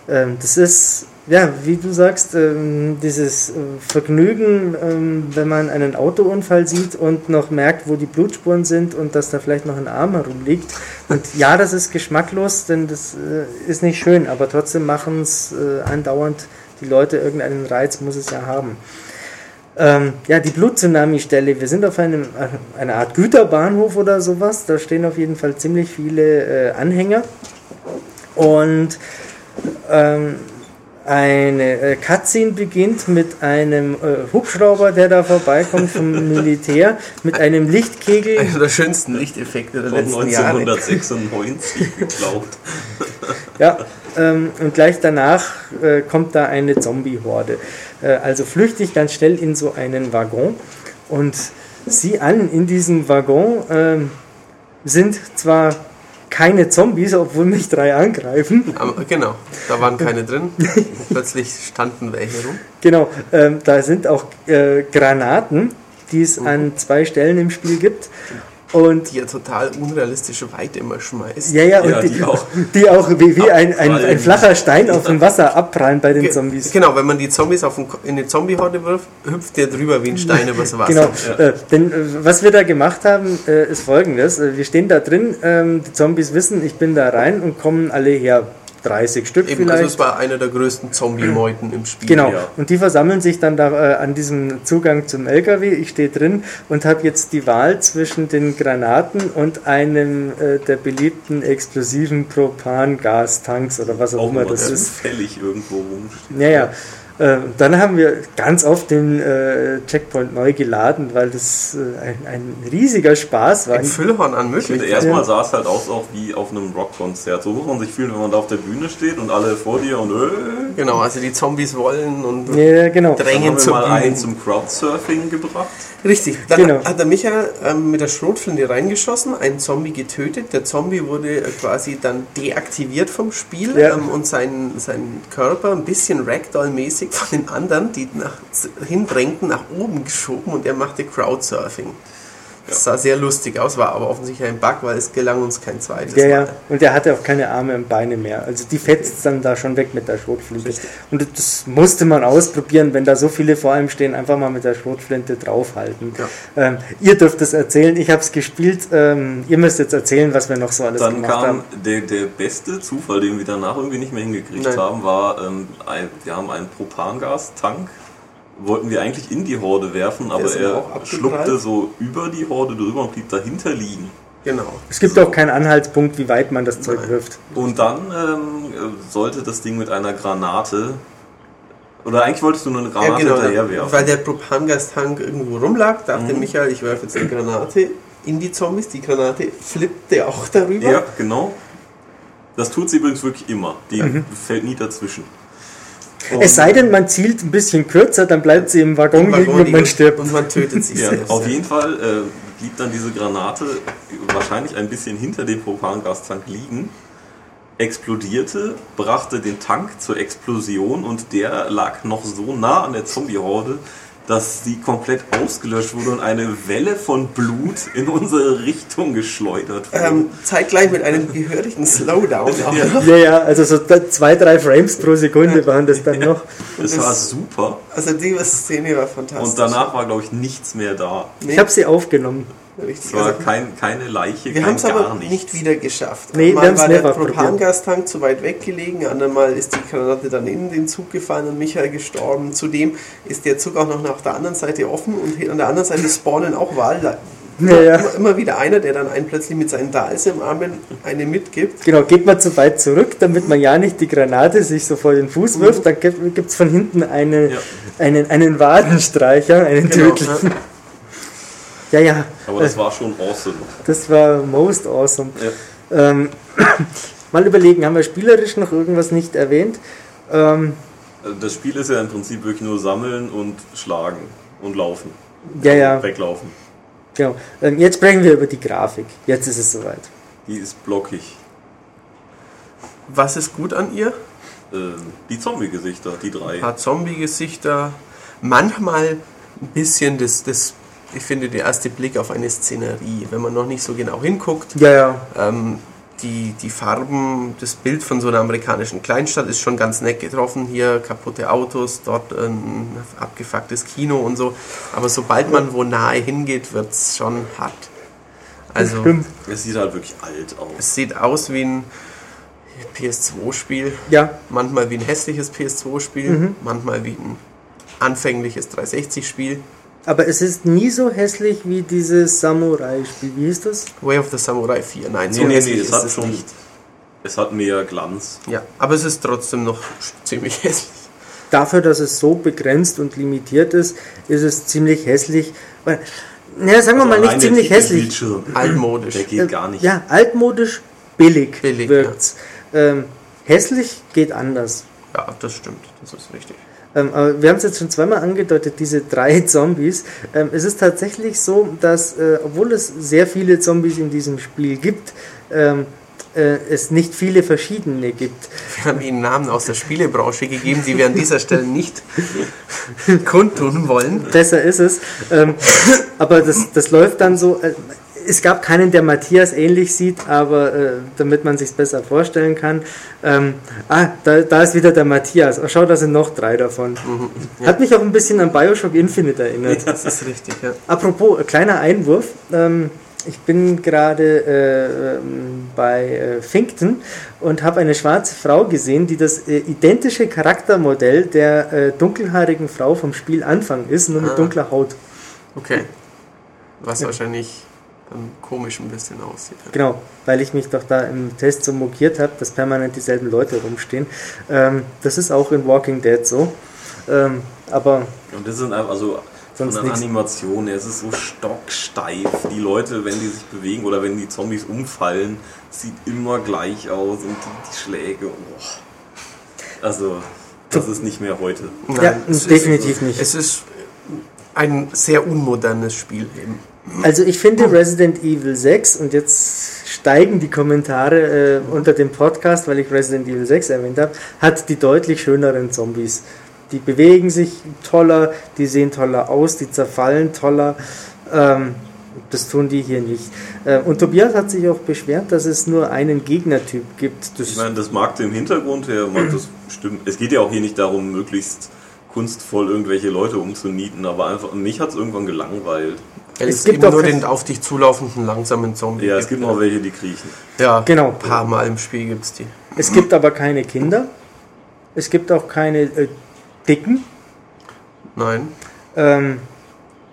Speaker 1: Ähm, das ist, ja, wie du sagst, ähm, dieses äh, Vergnügen, ähm, wenn man einen Autounfall sieht und noch merkt, wo die Blutspuren sind und dass da vielleicht noch ein Arm herumliegt. Und ja, das ist geschmacklos, denn das äh, ist nicht schön, aber trotzdem machen es äh, andauernd die Leute, irgendeinen Reiz muss es ja haben. Ähm, ja, die Bluttsunami-Stelle. Wir sind auf einem, einer Art Güterbahnhof oder sowas. Da stehen auf jeden Fall ziemlich viele äh, Anhänger. Und ähm, eine äh, Cutscene beginnt mit einem äh, Hubschrauber, der da vorbeikommt vom [LAUGHS] Militär, mit einem Lichtkegel.
Speaker 2: Einer der schönsten Lichteffekte der letzten Jahre.
Speaker 3: 1996 [LAUGHS] geklaut.
Speaker 1: Ja, ähm, und gleich danach äh, kommt da eine Zombie-Horde. Äh, also flüchte ich ganz schnell in so einen Waggon und sieh an, in diesem Waggon ähm, sind zwar keine Zombies, obwohl mich drei angreifen.
Speaker 2: Aber, genau, da waren keine drin. [LAUGHS] Plötzlich standen welche rum.
Speaker 1: Genau, ähm, da sind auch äh, Granaten, die es an zwei Stellen im Spiel gibt. Und
Speaker 2: Die ja total unrealistische Weite immer schmeißt.
Speaker 1: ja, ja, und
Speaker 3: Ja,
Speaker 1: die,
Speaker 3: die auch.
Speaker 1: die auch wie, wie ein, ein, ein flacher Stein auf dem Wasser abprallen bei den
Speaker 2: Ge-
Speaker 1: Zombies.
Speaker 2: Genau, wenn man die Zombies auf den, in eine Zombie-Horde wirft, hüpft der drüber wie ein Stein übers Wasser.
Speaker 1: Genau, äh, denn äh, was wir da gemacht haben, äh, ist folgendes. Äh, wir stehen da drin, ähm, die Zombies wissen, ich bin da rein und kommen alle her. 30 Stück
Speaker 2: Eben, also
Speaker 1: vielleicht.
Speaker 2: es war einer der größten Zombie-Meuten im Spiel.
Speaker 1: Genau,
Speaker 3: Ja.
Speaker 1: und die versammeln sich dann da äh, an diesem Zugang zum LKW. Ich stehe drin und habe jetzt die Wahl zwischen den Granaten und einem äh, der beliebten explosiven Propangastanks oder was auch,
Speaker 3: Auch
Speaker 1: immer
Speaker 3: immer
Speaker 1: das ist.
Speaker 3: zufällig irgendwo rumsteht.
Speaker 1: Ja, ja. Äh, dann haben wir ganz oft den äh, Checkpoint neu geladen, weil das äh, ein, ein riesiger Spaß war.
Speaker 2: Ein Füllhorn an Möglichkeiten.
Speaker 3: erstmal sah es halt aus auch wie auf einem Rockkonzert. So muss man sich fühlen, wenn man da auf der Bühne steht und alle vor dir und äh,
Speaker 2: Genau, also die Zombies wollen und
Speaker 1: Ja, genau.
Speaker 3: dann
Speaker 2: drängen
Speaker 3: haben wir
Speaker 2: zur
Speaker 3: mal
Speaker 2: Bühne.
Speaker 3: einen zum Crowdsurfing gebracht.
Speaker 2: Richtig, dann
Speaker 1: Genau.
Speaker 2: hat der Micha ähm, mit der Schrotflinte reingeschossen, einen Zombie getötet. Der Zombie wurde äh, quasi dann deaktiviert vom Spiel
Speaker 1: Ja.
Speaker 2: ähm, und sein, sein Körper ein bisschen Ragdoll-mäßig von den anderen, die nach, hindrängten, nach oben geschoben und er machte Crowdsurfing. Das sah sehr lustig aus, war aber offensichtlich ein Bug, weil es gelang uns kein zweites
Speaker 1: Ja, ja. Und er hatte auch keine Arme und Beine mehr. Also die fetzt dann da schon weg mit der Schrotflinte. Und das musste man ausprobieren, wenn da so viele vor einem stehen, einfach mal mit der Schrotflinte draufhalten.
Speaker 2: Ja.
Speaker 1: Ähm, ihr dürft es erzählen, ich habe es gespielt. Ähm, ihr müsst jetzt erzählen, was wir noch so alles
Speaker 3: Dann
Speaker 1: gemacht
Speaker 3: kam
Speaker 1: haben.
Speaker 3: der, der beste Zufall, den wir danach irgendwie nicht mehr hingekriegt
Speaker 2: Nein.
Speaker 3: haben, war, ähm, ein, wir haben einen Propangastank, wollten wir eigentlich in die Horde werfen, aber er schluckte so über die Horde drüber und blieb dahinter liegen.
Speaker 2: Genau.
Speaker 1: Es gibt auch keinen Anhaltspunkt, wie weit man das Zeug
Speaker 2: Nein.
Speaker 1: wirft.
Speaker 3: Und dann ähm, äh, sollte das Ding mit einer Granate, oder eigentlich wolltest du nur eine
Speaker 2: Ja,
Speaker 3: Granate
Speaker 2: genau,
Speaker 3: hinterher werfen.
Speaker 2: weil der Propangastank irgendwo rumlag, dachte
Speaker 3: Mhm.
Speaker 2: Michael, ich werfe jetzt eine Granate in die Zombies. Die Granate flippte auch darüber.
Speaker 3: Ja, genau. Das tut sie übrigens wirklich immer. Die fällt nie dazwischen. Und-.
Speaker 1: Es sei denn, man zielt ein bisschen kürzer, dann bleibt sie im Waggon, liegen und man stirbt.
Speaker 2: Und man tötet sich
Speaker 3: Ja,
Speaker 2: selbst.
Speaker 3: auf jeden Fall äh, blieb dann diese Granate wahrscheinlich ein bisschen hinter dem Propangastank liegen, explodierte, brachte den Tank zur Explosion und der lag noch so nah an der Zombie-Horde, dass sie komplett ausgelöscht wurde und eine Welle von Blut in unsere Richtung geschleudert wurde.
Speaker 2: Ähm, zeitgleich mit einem gehörigen Slowdown. [LAUGHS] auch
Speaker 3: Ja.
Speaker 1: Ja, ja, also so zwei, drei Frames pro Sekunde waren das dann noch.
Speaker 3: das war super.
Speaker 2: Also die Szene war fantastisch.
Speaker 3: Und danach war, glaube ich, nichts mehr da.
Speaker 1: Ich habe sie aufgenommen.
Speaker 2: Richtig.
Speaker 3: Es war
Speaker 2: Also,
Speaker 3: kein, keine Leiche,
Speaker 2: wir
Speaker 3: kein
Speaker 2: haben es
Speaker 3: gar
Speaker 2: aber
Speaker 3: nichts.
Speaker 2: nicht wieder geschafft.
Speaker 1: Nee, wir
Speaker 2: Mal
Speaker 1: haben's
Speaker 2: war der. Propangastank zu weit weg gelegen, andermal ist die Granate dann in den Zug gefallen und Michael gestorben. Zudem ist der Zug auch noch nach der anderen Seite offen und an der anderen Seite spawnen auch Wahl [LAUGHS]
Speaker 1: Ja, ja.
Speaker 2: Immer, immer wieder einer, der dann einen plötzlich mit seinen Dals im Armen eine mitgibt.
Speaker 1: Genau, geht man zu weit zurück, damit man ja nicht die Granate sich so vor den Fuß wirft, dann gibt es von hinten eine,
Speaker 3: Ja.
Speaker 1: einen, einen Wadenstreicher, einen
Speaker 2: Genau,
Speaker 1: tödlichen. Ja, ja,
Speaker 3: Aber das war schon awesome.
Speaker 1: das war most awesome.
Speaker 3: Ja.
Speaker 1: Ähm, [COUGHS] mal überlegen, haben wir spielerisch noch irgendwas nicht erwähnt? Ähm,
Speaker 3: Also Das Spiel ist ja im Prinzip wirklich nur sammeln und schlagen und laufen.
Speaker 1: ja, ja,
Speaker 3: Weglaufen.
Speaker 1: genau. Ähm, jetzt sprechen wir über die Grafik. Jetzt ist es soweit.
Speaker 3: Die ist blockig.
Speaker 2: Was ist gut an ihr?
Speaker 3: Ähm, die Zombie-Gesichter, die drei.
Speaker 2: Ein paar Zombie-Gesichter. Manchmal ein bisschen das, das, ich finde, der erste Blick auf eine Szenerie, wenn man noch nicht so genau hinguckt.
Speaker 1: Ja, ja.
Speaker 2: Ähm, die, die Farben, das Bild von so einer amerikanischen Kleinstadt ist schon ganz nett getroffen. Hier kaputte Autos, dort ein abgefucktes Kino und so. Aber sobald man wo nahe hingeht, wird es schon hart. Also
Speaker 1: Stimmt.
Speaker 3: Es sieht halt wirklich alt aus.
Speaker 2: es sieht aus wie ein PS2-Spiel,
Speaker 1: Ja,
Speaker 2: manchmal wie ein hässliches PS2-Spiel,
Speaker 1: Mhm.
Speaker 2: manchmal wie ein anfängliches 360-Spiel.
Speaker 1: Aber es ist nie so hässlich wie dieses Samurai-Spiel. Wie hieß das?
Speaker 2: Way of the Samurai 4. Nein, so
Speaker 3: Nee, nee,
Speaker 2: hässlich
Speaker 3: nee, es
Speaker 2: ist
Speaker 3: hat
Speaker 2: es
Speaker 3: schon.
Speaker 2: nicht.
Speaker 3: Es hat mehr Glanz.
Speaker 2: Ja, aber es ist trotzdem noch ziemlich [LAUGHS] hässlich.
Speaker 1: Dafür, dass es so begrenzt und limitiert ist, ist es ziemlich hässlich. Weil, naja, sagen wir
Speaker 3: Also
Speaker 1: mal nicht ziemlich hässlich. [LAUGHS]
Speaker 2: Altmodisch.
Speaker 3: Der geht gar nicht.
Speaker 1: Ja, altmodisch, billig,
Speaker 2: Billig,
Speaker 1: wirkt's. Ähm, hässlich geht anders.
Speaker 2: Ja, das stimmt. Das ist richtig.
Speaker 1: Ähm, aber wir haben es jetzt schon zweimal angedeutet, diese drei [LAUGHS] Zombies. Ähm, es ist tatsächlich so, dass, äh, obwohl es sehr viele Zombies in diesem Spiel gibt, ähm, äh, es nicht viele verschiedene gibt.
Speaker 2: Wir haben Ihnen Namen aus der Spielebranche gegeben, die wir an dieser Stelle nicht [LAUGHS] kundtun wollen.
Speaker 1: Besser ist es. Ähm, aber das, das läuft dann so. Äh, es gab keinen, der Matthias ähnlich sieht, aber äh, damit man sich besser vorstellen kann. Ähm, ah, da, da ist wieder der Matthias. Oh, schau, da sind noch drei davon. Hat mich auch ein bisschen an Bioshock Infinite erinnert.
Speaker 2: Das ist richtig, ja.
Speaker 1: Apropos, äh, kleiner Einwurf. Ähm, ich bin gerade äh, ähm, bei äh, Finkton und habe eine schwarze Frau gesehen, die das äh, identische Charaktermodell der äh, dunkelhaarigen Frau vom Spiel Anfang ist, nur mit
Speaker 2: Ah.
Speaker 1: dunkler Haut.
Speaker 2: Okay. Was wahrscheinlich dann komisch ein bisschen aussieht.
Speaker 1: Genau, weil ich mich doch da im Test so mokiert habe, dass permanent dieselben Leute rumstehen. Ähm, das ist auch in Walking Dead so. Ähm, aber
Speaker 3: Und das sind einfach, also
Speaker 1: Sonst
Speaker 3: von der. Animation her, es ist so stocksteif. Die Leute, wenn die sich bewegen oder wenn die Zombies umfallen, sieht immer gleich aus und die, die Schläge, oh. Also, das ist nicht mehr heute.
Speaker 1: Ja,
Speaker 2: es
Speaker 1: definitiv
Speaker 2: ist,
Speaker 1: nicht.
Speaker 2: Es ist ein sehr unmodernes Spiel eben.
Speaker 1: Also ich finde Resident Evil 6 und jetzt steigen die Kommentare äh, unter dem Podcast, weil ich Resident Evil 6 erwähnt habe, hat die deutlich schöneren Zombies. Die bewegen sich toller, die sehen toller aus, die zerfallen toller. Ähm, das tun die hier nicht. Äh, und Tobias hat sich auch beschwert, dass es nur einen Gegnertyp gibt. Das
Speaker 3: Ich meine, das mag dem Hintergrund her, mag [CLEARS THROAT] das stimmt. Es geht ja auch hier nicht darum, möglichst kunstvoll irgendwelche Leute umzunieten, aber einfach, mich hat es irgendwann gelangweilt.
Speaker 2: Es,
Speaker 1: Es gibt auch
Speaker 2: nur den auf dich zulaufenden langsamen Zombie.
Speaker 3: Ja, es gibt noch welche, die kriechen.
Speaker 2: Ja,
Speaker 1: Genau.
Speaker 2: ein paar Mal im Spiel gibt es die.
Speaker 1: es gibt aber keine Kinder. Es gibt auch keine äh, Dicken.
Speaker 2: Nein.
Speaker 1: Ähm,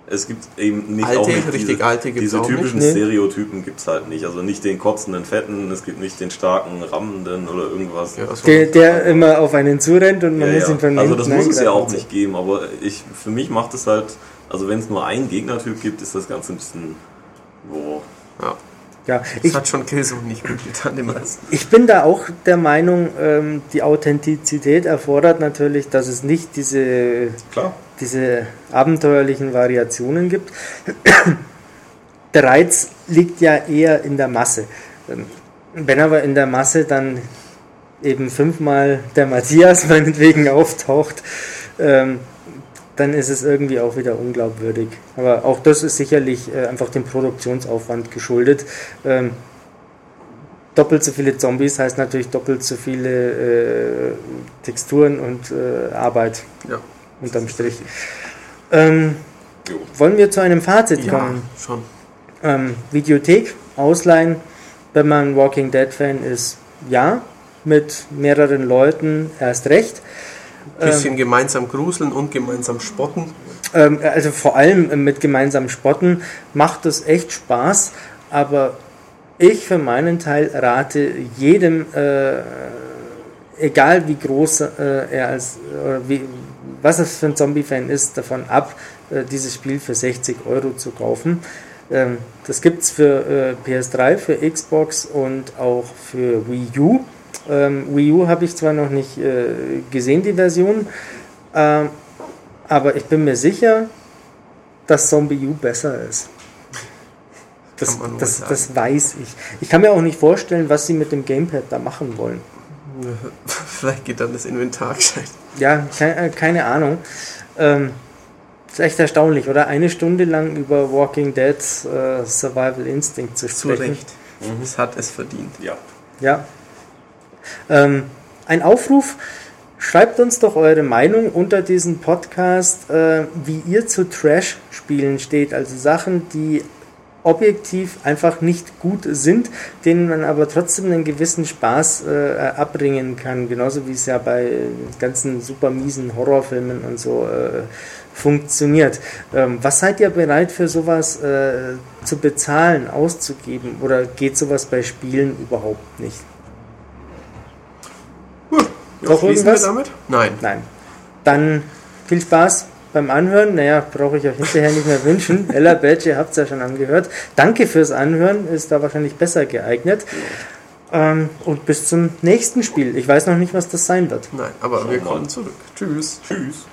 Speaker 3: Es gibt eben nicht
Speaker 2: Alte,
Speaker 3: auch nicht
Speaker 2: richtig
Speaker 3: diese,
Speaker 2: alte gibt's
Speaker 3: diese
Speaker 2: auch
Speaker 3: typischen
Speaker 1: nicht.
Speaker 3: Stereotypen gibt es halt nicht. Also nicht den kotzenden Fetten, es gibt nicht den starken Rammenden oder irgendwas.
Speaker 2: Ja,
Speaker 1: der, der immer auf einen zurennt und man
Speaker 3: Ja,
Speaker 1: muss
Speaker 3: ja.
Speaker 1: ihn von
Speaker 3: Also das muss es ja auch nicht geben, aber ich, für mich macht es halt, also wenn es nur einen Gegnertyp gibt, ist das Ganze ein bisschen, boah.
Speaker 2: ja.
Speaker 1: Ja,
Speaker 2: Das
Speaker 1: ich,
Speaker 2: hat schon Killzone nicht gut getan, dem [LAUGHS]
Speaker 1: ich bin da auch der Meinung, ähm, die Authentizität erfordert natürlich, dass es nicht diese,
Speaker 3: Klar.
Speaker 1: diese abenteuerlichen Variationen gibt. [CLEARS THROAT] Der Reiz liegt ja eher in der Masse. Ähm, Wenn aber in der Masse dann eben fünfmal der Matthias [LAUGHS] meinetwegen auftaucht, ähm, dann ist es irgendwie auch wieder unglaubwürdig. Aber auch das ist sicherlich äh, einfach dem Produktionsaufwand geschuldet. Ähm, doppelt so viele Zombies heißt natürlich doppelt so viele äh, Texturen und äh, Arbeit
Speaker 2: Ja.
Speaker 1: unterm Strich. Ähm, wollen wir zu einem Fazit
Speaker 2: ja,
Speaker 1: kommen?
Speaker 2: schon.
Speaker 1: Ähm, Videothek, ausleihen, wenn man Walking Dead Fan ist, ja. Mit mehreren Leuten erst recht.
Speaker 2: Bisschen gemeinsam gruseln und gemeinsam spotten.
Speaker 1: Ähm, also vor allem mit gemeinsamem Spotten macht es echt Spaß, aber ich für meinen Teil rate jedem, äh, egal wie groß äh, er als, äh, wie, was er für ein Zombie-Fan ist, davon ab, äh, dieses Spiel für 60 Euro zu kaufen. Ähm, das gibt es für äh, PS3, für Xbox und auch für Wii U. Ähm, Wii U habe ich zwar noch nicht äh, gesehen, die Version, ähm, aber ich bin mir sicher, dass Zombie U besser ist. Das, das, das, weiß ich. Ich kann mir auch nicht vorstellen, was sie mit dem Gamepad da machen wollen. [LAUGHS]
Speaker 2: Vielleicht geht dann das Inventar gescheit.
Speaker 1: Ja, keine, äh, keine Ahnung. Ähm, ist echt erstaunlich, oder? Eine Stunde lang über Walking Dead äh, Survival Instinct zu sprechen. Zu Recht.
Speaker 2: Mhm. Es hat es verdient.
Speaker 3: Ja.
Speaker 1: Ja. Ähm, ein Aufruf. Schreibt uns doch eure Meinung unter diesem Podcast, äh, wie ihr zu Trash-Spielen steht. Also Sachen, die objektiv einfach nicht gut sind, denen man aber trotzdem einen gewissen Spaß äh, abbringen kann. Genauso wie es ja bei ganzen super miesen Horrorfilmen und so äh, funktioniert. Ähm, was seid ihr bereit für sowas äh, zu bezahlen, auszugeben? Oder geht sowas bei Spielen überhaupt nicht?
Speaker 2: Noch irgendwas? damit?
Speaker 1: Nein. Nein. Dann viel Spaß beim Anhören. Naja, brauche ich euch hinterher nicht mehr wünschen. [LAUGHS] Ella Badge, ihr habt es ja schon angehört. Danke fürs Anhören, ist da wahrscheinlich besser geeignet. Ähm, und bis zum nächsten Spiel. Ich weiß noch nicht, was das sein wird.
Speaker 2: Nein, aber wir kommen zurück. Tschüss. Tschüss.